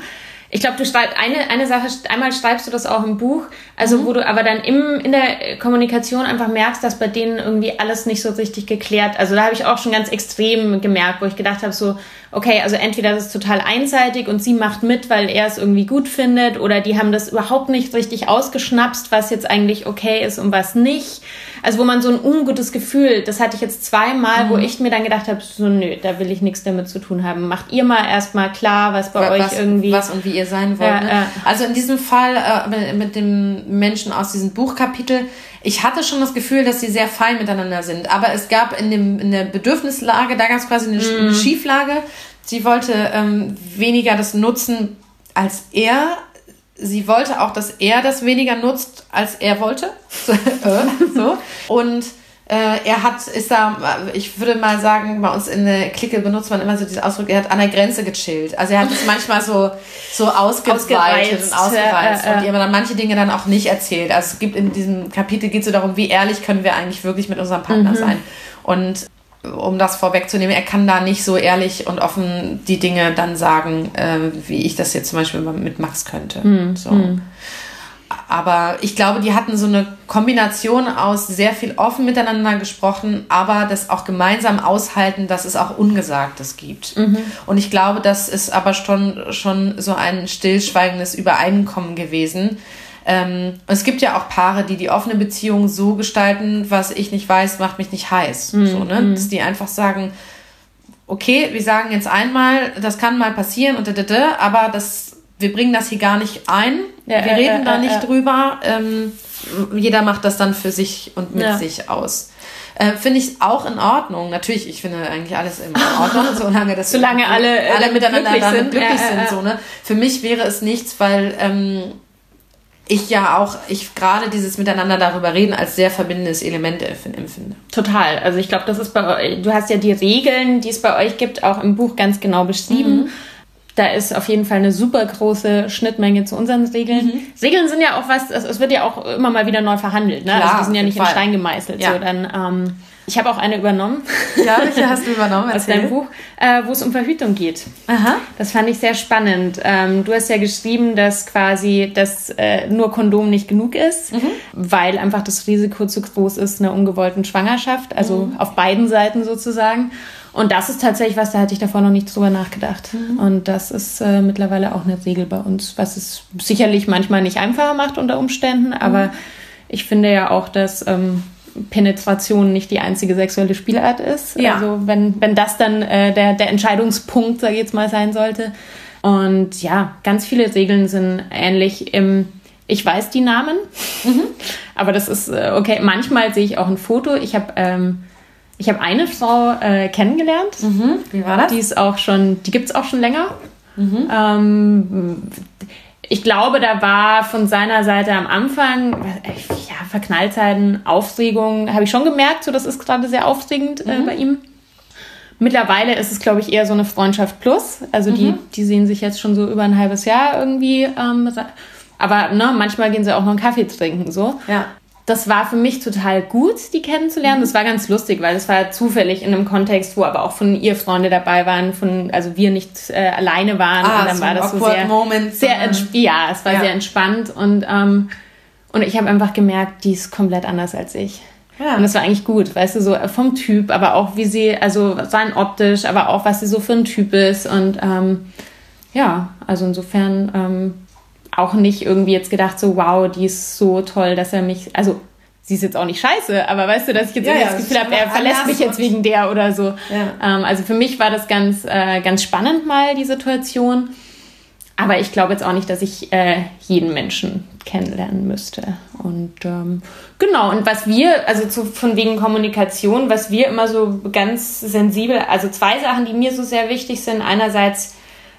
ich glaube, du schreibst eine, eine Sache, einmal schreibst du das auch im Buch, also mhm. wo du aber dann im, in der Kommunikation einfach merkst, dass bei denen irgendwie alles nicht so richtig geklärt. Also da habe ich auch schon ganz extrem gemerkt, wo ich gedacht habe, so, okay, also entweder das ist total einseitig und sie macht mit, weil er es irgendwie gut findet, oder die haben das überhaupt nicht richtig ausgeschnapst, was jetzt eigentlich okay ist und was nicht. Also wo man so ein ungutes Gefühl, das hatte ich jetzt zweimal, mhm. wo ich mir dann gedacht habe, so nö, da will ich nichts damit zu tun haben. Macht ihr mal erstmal klar, was bei was, euch irgendwie... Was und wie ihr sein wollt. Ja, ne? äh, also in diesem Fall äh, mit dem Menschen aus diesem Buchkapitel, ich hatte schon das Gefühl, dass sie sehr fein miteinander sind. Aber es gab in, dem, in der Bedürfnislage, da gab es quasi eine, mhm. eine Schieflage. Sie wollte ähm, weniger das nutzen als er sie wollte auch, dass er das weniger nutzt, als er wollte. so. Und äh, er hat, ist da, ich würde mal sagen, bei uns in der Clique benutzt man immer so diese Ausdruck, er hat an der Grenze gechillt. Also er hat es manchmal so, so ausgeweitet und ausgereizt äh, äh, und ihr aber dann manche Dinge dann auch nicht erzählt. Also es gibt in diesem Kapitel geht es so darum, wie ehrlich können wir eigentlich wirklich mit unserem Partner mhm. sein. Und um das vorwegzunehmen, er kann da nicht so ehrlich und offen die Dinge dann sagen, äh, wie ich das jetzt zum Beispiel mit Max könnte. Mhm. So. Mhm. Aber ich glaube, die hatten so eine Kombination aus sehr viel offen miteinander gesprochen, aber das auch gemeinsam aushalten, dass es auch Ungesagtes gibt. Mhm. Und ich glaube, das ist aber schon, schon so ein stillschweigendes Übereinkommen gewesen, ähm, es gibt ja auch Paare, die die offene Beziehung so gestalten, was ich nicht weiß, macht mich nicht heiß. Mhm. So, ne? Dass die einfach sagen, okay, wir sagen jetzt einmal, das kann mal passieren und da, da, da, aber das, wir bringen das hier gar nicht ein. Ja, wir reden äh, da nicht äh, drüber. Ähm, jeder macht das dann für sich und mit ja. sich aus. Äh, finde ich auch in Ordnung. Natürlich, ich finde eigentlich alles in Ordnung, solange das solange alle, alle miteinander glücklich sind. Glücklich sind so, ne? Für mich wäre es nichts, weil ähm, ich ja auch, ich gerade dieses Miteinander darüber reden als sehr verbindendes Element empfinde. Total. Also ich glaube, das ist bei euch, du hast ja die Regeln, die es bei euch gibt, auch im Buch ganz genau beschrieben. Mhm. Da ist auf jeden Fall eine super große Schnittmenge zu unseren Regeln. Mhm. Regeln sind ja auch was, es wird ja auch immer mal wieder neu verhandelt. Ne? Also Klar, also die sind ja nicht in Stein gemeißelt. Ja. So, dann, ähm, ich habe auch eine übernommen. Ja, welche hast du übernommen? Aus deinem Buch, äh, wo es um Verhütung geht. Aha. Das fand ich sehr spannend. Ähm, du hast ja geschrieben, dass quasi dass, äh, nur Kondom nicht genug ist, mhm. weil einfach das Risiko zu groß ist einer ungewollten Schwangerschaft, also mhm. auf beiden Seiten sozusagen. Und das ist tatsächlich was, da hatte ich davor noch nicht drüber nachgedacht. Mhm. Und das ist äh, mittlerweile auch eine Regel bei uns, was es sicherlich manchmal nicht einfacher macht unter Umständen, aber mhm. ich finde ja auch, dass ähm, Penetration nicht die einzige sexuelle Spielart ist. Ja. Also wenn, wenn das dann äh, der, der Entscheidungspunkt, sag ich jetzt mal, sein sollte. Und ja, ganz viele Regeln sind ähnlich im, ich weiß die Namen, aber das ist äh, okay. Manchmal sehe ich auch ein Foto. Ich habe ähm, ich habe eine Frau äh, kennengelernt. Wie war das? Die ist auch schon, die gibt's auch schon länger. Ähm, ich glaube, da war von seiner Seite am Anfang, äh, ja, Verknalltheiten, Aufregung, habe ich schon gemerkt, so das ist gerade sehr aufregend äh, bei ihm. Mittlerweile ist es, glaube ich, eher so eine Freundschaft plus. Also die, die sehen sich jetzt schon so über ein halbes Jahr irgendwie. Ähm, aber ne, manchmal gehen sie auch noch einen Kaffee trinken, so. Ja. Das war für mich total gut, die kennenzulernen. Das war ganz lustig, weil das war zufällig in einem Kontext, wo aber auch von ihr Freunde dabei waren, von also wir nicht äh, alleine waren. Ah, und dann so war das so sehr, Moment, sehr ja, es war Ja. sehr entspannt und ähm, und ich habe einfach gemerkt, die ist komplett anders als ich. Ja. Und das war eigentlich gut, weißt du, so vom Typ, aber auch wie sie, also rein optisch, aber auch was sie so für ein Typ ist und ähm, ja, also insofern ähm, auch nicht irgendwie jetzt gedacht, so wow, die ist so toll, dass er mich, also sie ist jetzt auch nicht scheiße, aber weißt du, dass ich jetzt Ja, irgendwie ja, das Gefühl habe, er verlässt mich jetzt wegen der oder so. Ja. Ähm, also für mich war das ganz, äh, ganz spannend mal, die Situation. Aber ich glaube jetzt auch nicht, dass ich äh, jeden Menschen kennenlernen müsste. Und ähm, genau, und was wir, also zu, von wegen Kommunikation, was wir immer so ganz sensibel, also zwei Sachen, die mir so sehr wichtig sind. Einerseits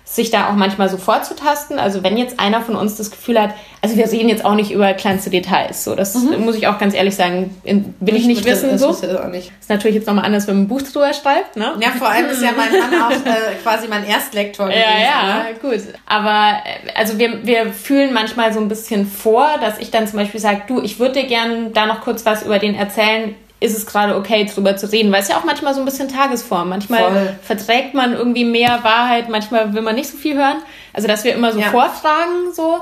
sich da auch manchmal so vorzutasten. Also wenn jetzt einer von uns das Gefühl hat, also wir reden jetzt auch nicht über kleinste Details. So, das muss ich auch ganz ehrlich sagen, in, will ich nicht wissen. Das So auch nicht. ist natürlich jetzt nochmal anders, wenn man ein Buch drüber schreibt, ne? Ja, vor allem ist ja mein Mann auch äh, quasi mein Erstlektor gewesen. Ja, ja, Ne? gut. Aber äh, also wir, wir fühlen manchmal so ein bisschen vor, dass ich dann zum Beispiel sage, du, ich würde dir gerne da noch kurz was über den erzählen. Ist es gerade okay, drüber zu reden? Weil es ja auch manchmal so ein bisschen Tagesform. Manchmal Voll. verträgt man irgendwie mehr Wahrheit, manchmal will man nicht so viel hören. Also dass wir immer so Ja. vorfragen, so.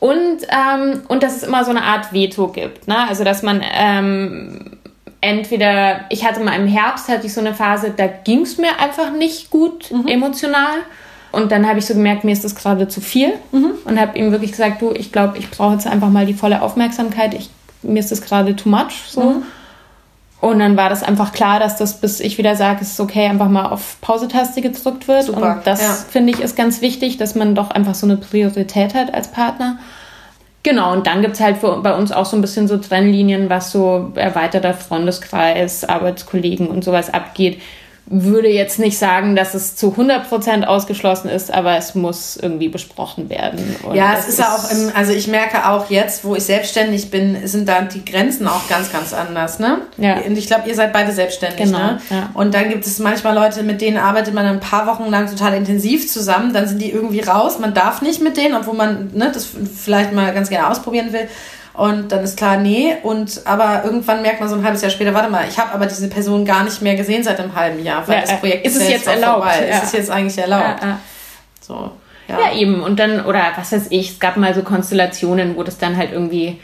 Und, ähm, und dass es immer so eine Art Veto gibt. Ne? Also dass man ähm, entweder, ich hatte mal im Herbst, hatte ich so eine Phase, da ging es mir einfach nicht gut emotional. Und dann habe ich so gemerkt, mir ist das gerade zu viel. Und habe ihm wirklich gesagt, du, ich glaube, ich brauche jetzt einfach mal die volle Aufmerksamkeit. Ich, mir ist das gerade too much. So. Und dann war das einfach klar, dass das, bis ich wieder sage, es ist okay, einfach mal auf Pause-Taste gedrückt wird. Super, Und das ja. finde ich ist ganz wichtig, dass man doch einfach so eine Priorität hat als Partner. Genau, und dann gibt's halt für, bei uns auch so ein bisschen so Trennlinien, was so erweiterter Freundeskreis, Arbeitskollegen und sowas abgeht. Würde jetzt nicht sagen, dass es zu 100% ausgeschlossen ist, aber es muss irgendwie besprochen werden. Und Ja, es ist ja auch im, also ich merke auch jetzt, wo ich selbstständig bin, sind da die Grenzen auch ganz, ganz anders, ne? Ja. Und ich glaube, ihr seid beide selbstständig, Genau, ne? ja. Und dann gibt es manchmal Leute, mit denen arbeitet man ein paar Wochen lang total intensiv zusammen, dann sind die irgendwie raus, man darf nicht mit denen, obwohl man ne, das vielleicht mal ganz gerne ausprobieren will. Und dann ist klar, nee. Und aber irgendwann merkt man so ein halbes Jahr später, warte mal, ich habe aber diese Person gar nicht mehr gesehen seit einem halben Jahr, weil Ja, das Projekt ist es ja jetzt erlaubt? vorbei. Ja. Ist es jetzt eigentlich erlaubt? Ja, ja. So. Ja, eben. Und dann, oder was weiß ich, es gab mal so Konstellationen, wo das dann halt irgendwie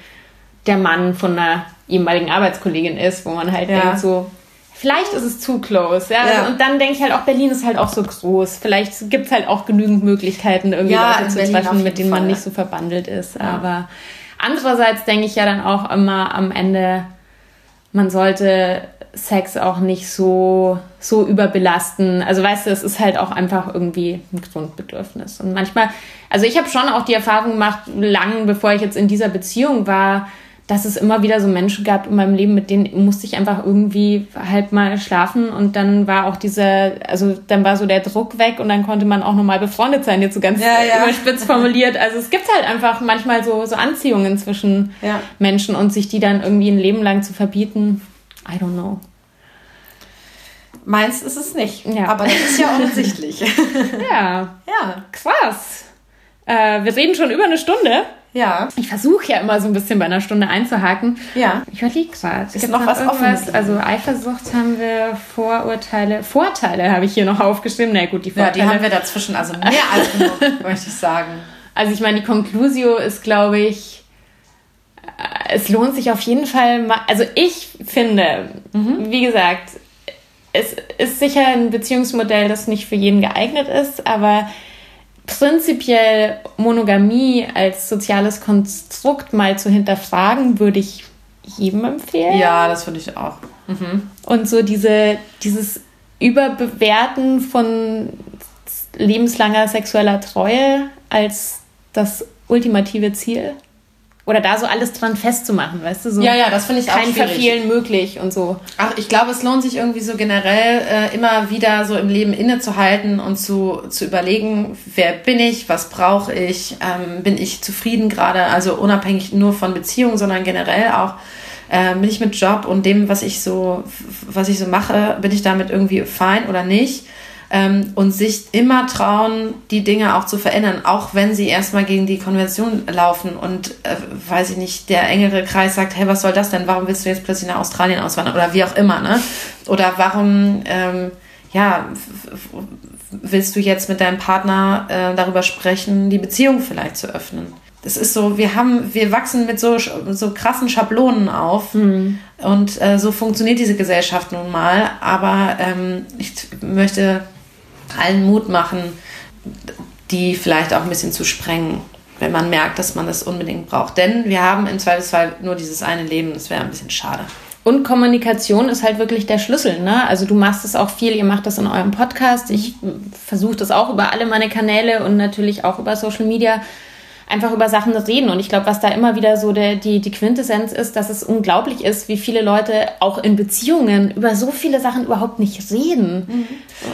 der Mann von einer ehemaligen Arbeitskollegin ist, wo man halt Ja. denkt so, vielleicht ist es zu close. Ja? Ja. Also, und dann denke ich halt auch, Berlin ist halt auch so groß. Vielleicht gibt es halt auch genügend Möglichkeiten, irgendwie Ja, Leute zu treffen, mit denen man Fall. nicht so verbandelt ist. Aber andererseits denke ich ja dann auch immer am Ende, man sollte Sex auch nicht so, so überbelasten. Also weißt du, es ist halt auch einfach irgendwie ein Grundbedürfnis. Und manchmal, also ich habe schon auch die Erfahrung gemacht, lang bevor ich jetzt in dieser Beziehung war, dass es immer wieder so Menschen gab in meinem Leben, mit denen musste ich einfach irgendwie halt mal schlafen und dann war auch dieser, also dann war so der Druck weg und dann konnte man auch nochmal befreundet sein, jetzt so ganz Ja, ja. überspitzt formuliert. Also es gibt halt einfach manchmal so, so Anziehungen zwischen Ja. Menschen und sich die dann irgendwie ein Leben lang zu verbieten, I don't know. Meins ist es nicht. Ja. Aber das ist ja offensichtlich. Ja, ja. krass. Äh, wir reden schon über eine Stunde. Ja. Ich versuche ja immer so ein bisschen bei einer Stunde einzuhaken. Ja. Ich überlege gerade. Ist noch was offen? Also Eifersucht haben wir, Vorurteile. Vorteile habe ich hier noch aufgeschrieben. Na gut, die Ja, Vorteile. die haben wir dazwischen, also mehr als genug, möchte ich sagen. Also ich meine, die Conclusio ist, glaube ich, äh, es lohnt sich auf jeden Fall mal. Also ich finde, Mhm. wie gesagt, es ist sicher ein Beziehungsmodell, das nicht für jeden geeignet ist, aber prinzipiell Monogamie als soziales Konstrukt mal zu hinterfragen, würde ich jedem empfehlen. Ja, das finde ich auch. Mhm. Und so diese, dieses Überbewerten von lebenslanger sexueller Treue als das ultimative Ziel. Oder da so alles dran festzumachen, weißt du? So ja, ja, das finde ich auch Kein Verfehlen möglich und so. Ach, ich glaube, es lohnt sich irgendwie so generell äh, immer wieder so im Leben innezuhalten und zu, zu überlegen, wer bin ich, was brauche ich, ähm, bin ich zufrieden gerade, also unabhängig nur von Beziehungen, sondern generell auch äh, bin ich mit Job und dem, was ich so, was ich so mache, bin ich damit irgendwie fein oder nicht? Ähm, und sich immer trauen, die Dinge auch zu verändern, auch wenn sie erstmal gegen die Konvention laufen und, äh, weiß ich nicht, der engere Kreis sagt, hey, was soll das denn? Warum willst du jetzt plötzlich nach Australien auswandern? Oder wie auch immer, ne? Oder warum, ähm, ja, willst du jetzt mit deinem Partner äh, darüber sprechen, die Beziehung vielleicht zu öffnen? Das ist so, wir haben, wir wachsen mit so, so krassen Schablonen auf mhm. und äh, so funktioniert diese Gesellschaft nun mal. Aber ähm, ich möchte allen Mut machen, die vielleicht auch ein bisschen zu sprengen, wenn man merkt, dass man das unbedingt braucht. Denn wir haben im Zweifelsfall nur dieses eine Leben. Das wäre ein bisschen schade. Und Kommunikation ist halt wirklich der Schlüssel. Ne? Also du machst es auch viel, ihr macht das in eurem Podcast. Ich versuche das auch über alle meine Kanäle und natürlich auch über Social Media einfach über Sachen reden. Und ich glaube, was da immer wieder so der, die, die Quintessenz ist, dass es unglaublich ist, wie viele Leute auch in Beziehungen über so viele Sachen überhaupt nicht reden. Mhm.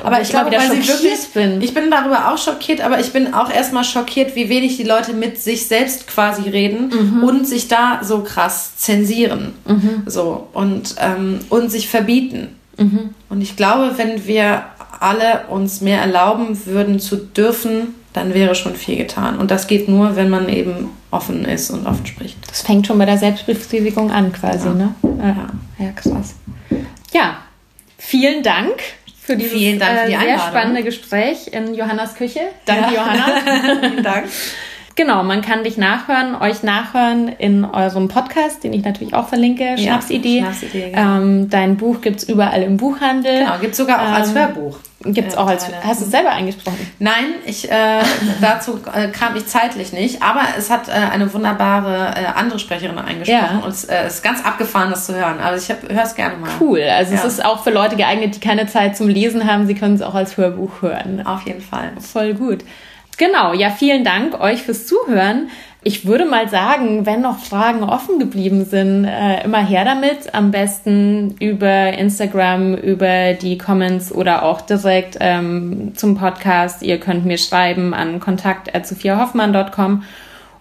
Aber ich, ich glaube, weil sie wirklich, bin. Ich bin darüber auch schockiert, aber ich bin auch erstmal schockiert, wie wenig die Leute mit sich selbst quasi reden mhm. und sich da so krass zensieren. Mhm. So und, ähm, und sich verbieten. Mhm. Und ich glaube, wenn wir alle uns mehr erlauben würden zu dürfen, dann wäre schon viel getan. Und das geht nur, wenn man eben offen ist und offen spricht. Das fängt schon bei der Selbstbefriedigung an, quasi, ja. ne? Ja. ja, krass. Ja, vielen Dank für dieses vielen Dank für die äh, sehr spannende Gespräch in Johannas Küche. Danke, ja. Johanna. vielen Dank. Genau, man kann dich nachhören, euch nachhören in eurem Podcast, den ich natürlich auch verlinke, Schnapsidee. Ja, Schnapsidee genau. ähm, dein Buch gibt es überall im Buchhandel. Genau, gibt es sogar auch ähm, als Hörbuch. Gibt es auch als. Hast du es selber eingesprochen? Nein, ich, äh, dazu äh, kam ich zeitlich nicht, aber es hat äh, eine wunderbare äh, andere Sprecherin eingesprochen ja. und es äh, ist ganz abgefahren, das zu hören. Also ich höre es gerne mal. Cool, also ja. es ist auch für Leute geeignet, die keine Zeit zum Lesen haben. Sie können es auch als Hörbuch hören. Auf jeden Fall. Voll gut. Genau, ja, vielen Dank euch fürs Zuhören. Ich würde mal sagen, wenn noch Fragen offen geblieben sind, äh, immer her damit. Am besten über Instagram, über die Comments oder auch direkt ähm, zum Podcast. Ihr könnt mir schreiben an kontakt.sophiahoffmann.com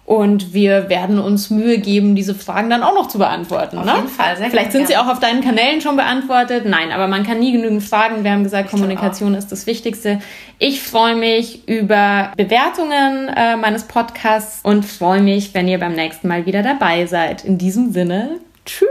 und wir werden uns Mühe geben, diese Fragen dann auch noch zu beantworten. Auf ne? jeden Fall, sehr Vielleicht sind sie auch auf deinen Kanälen schon beantwortet. Nein, aber man kann nie genügend fragen. Wir haben gesagt, Kommunikation ist das Wichtigste. Ich freue mich über Bewertungen äh, meines Podcasts und freue mich, wenn ihr beim nächsten Mal wieder dabei seid. In diesem Sinne, tschüss.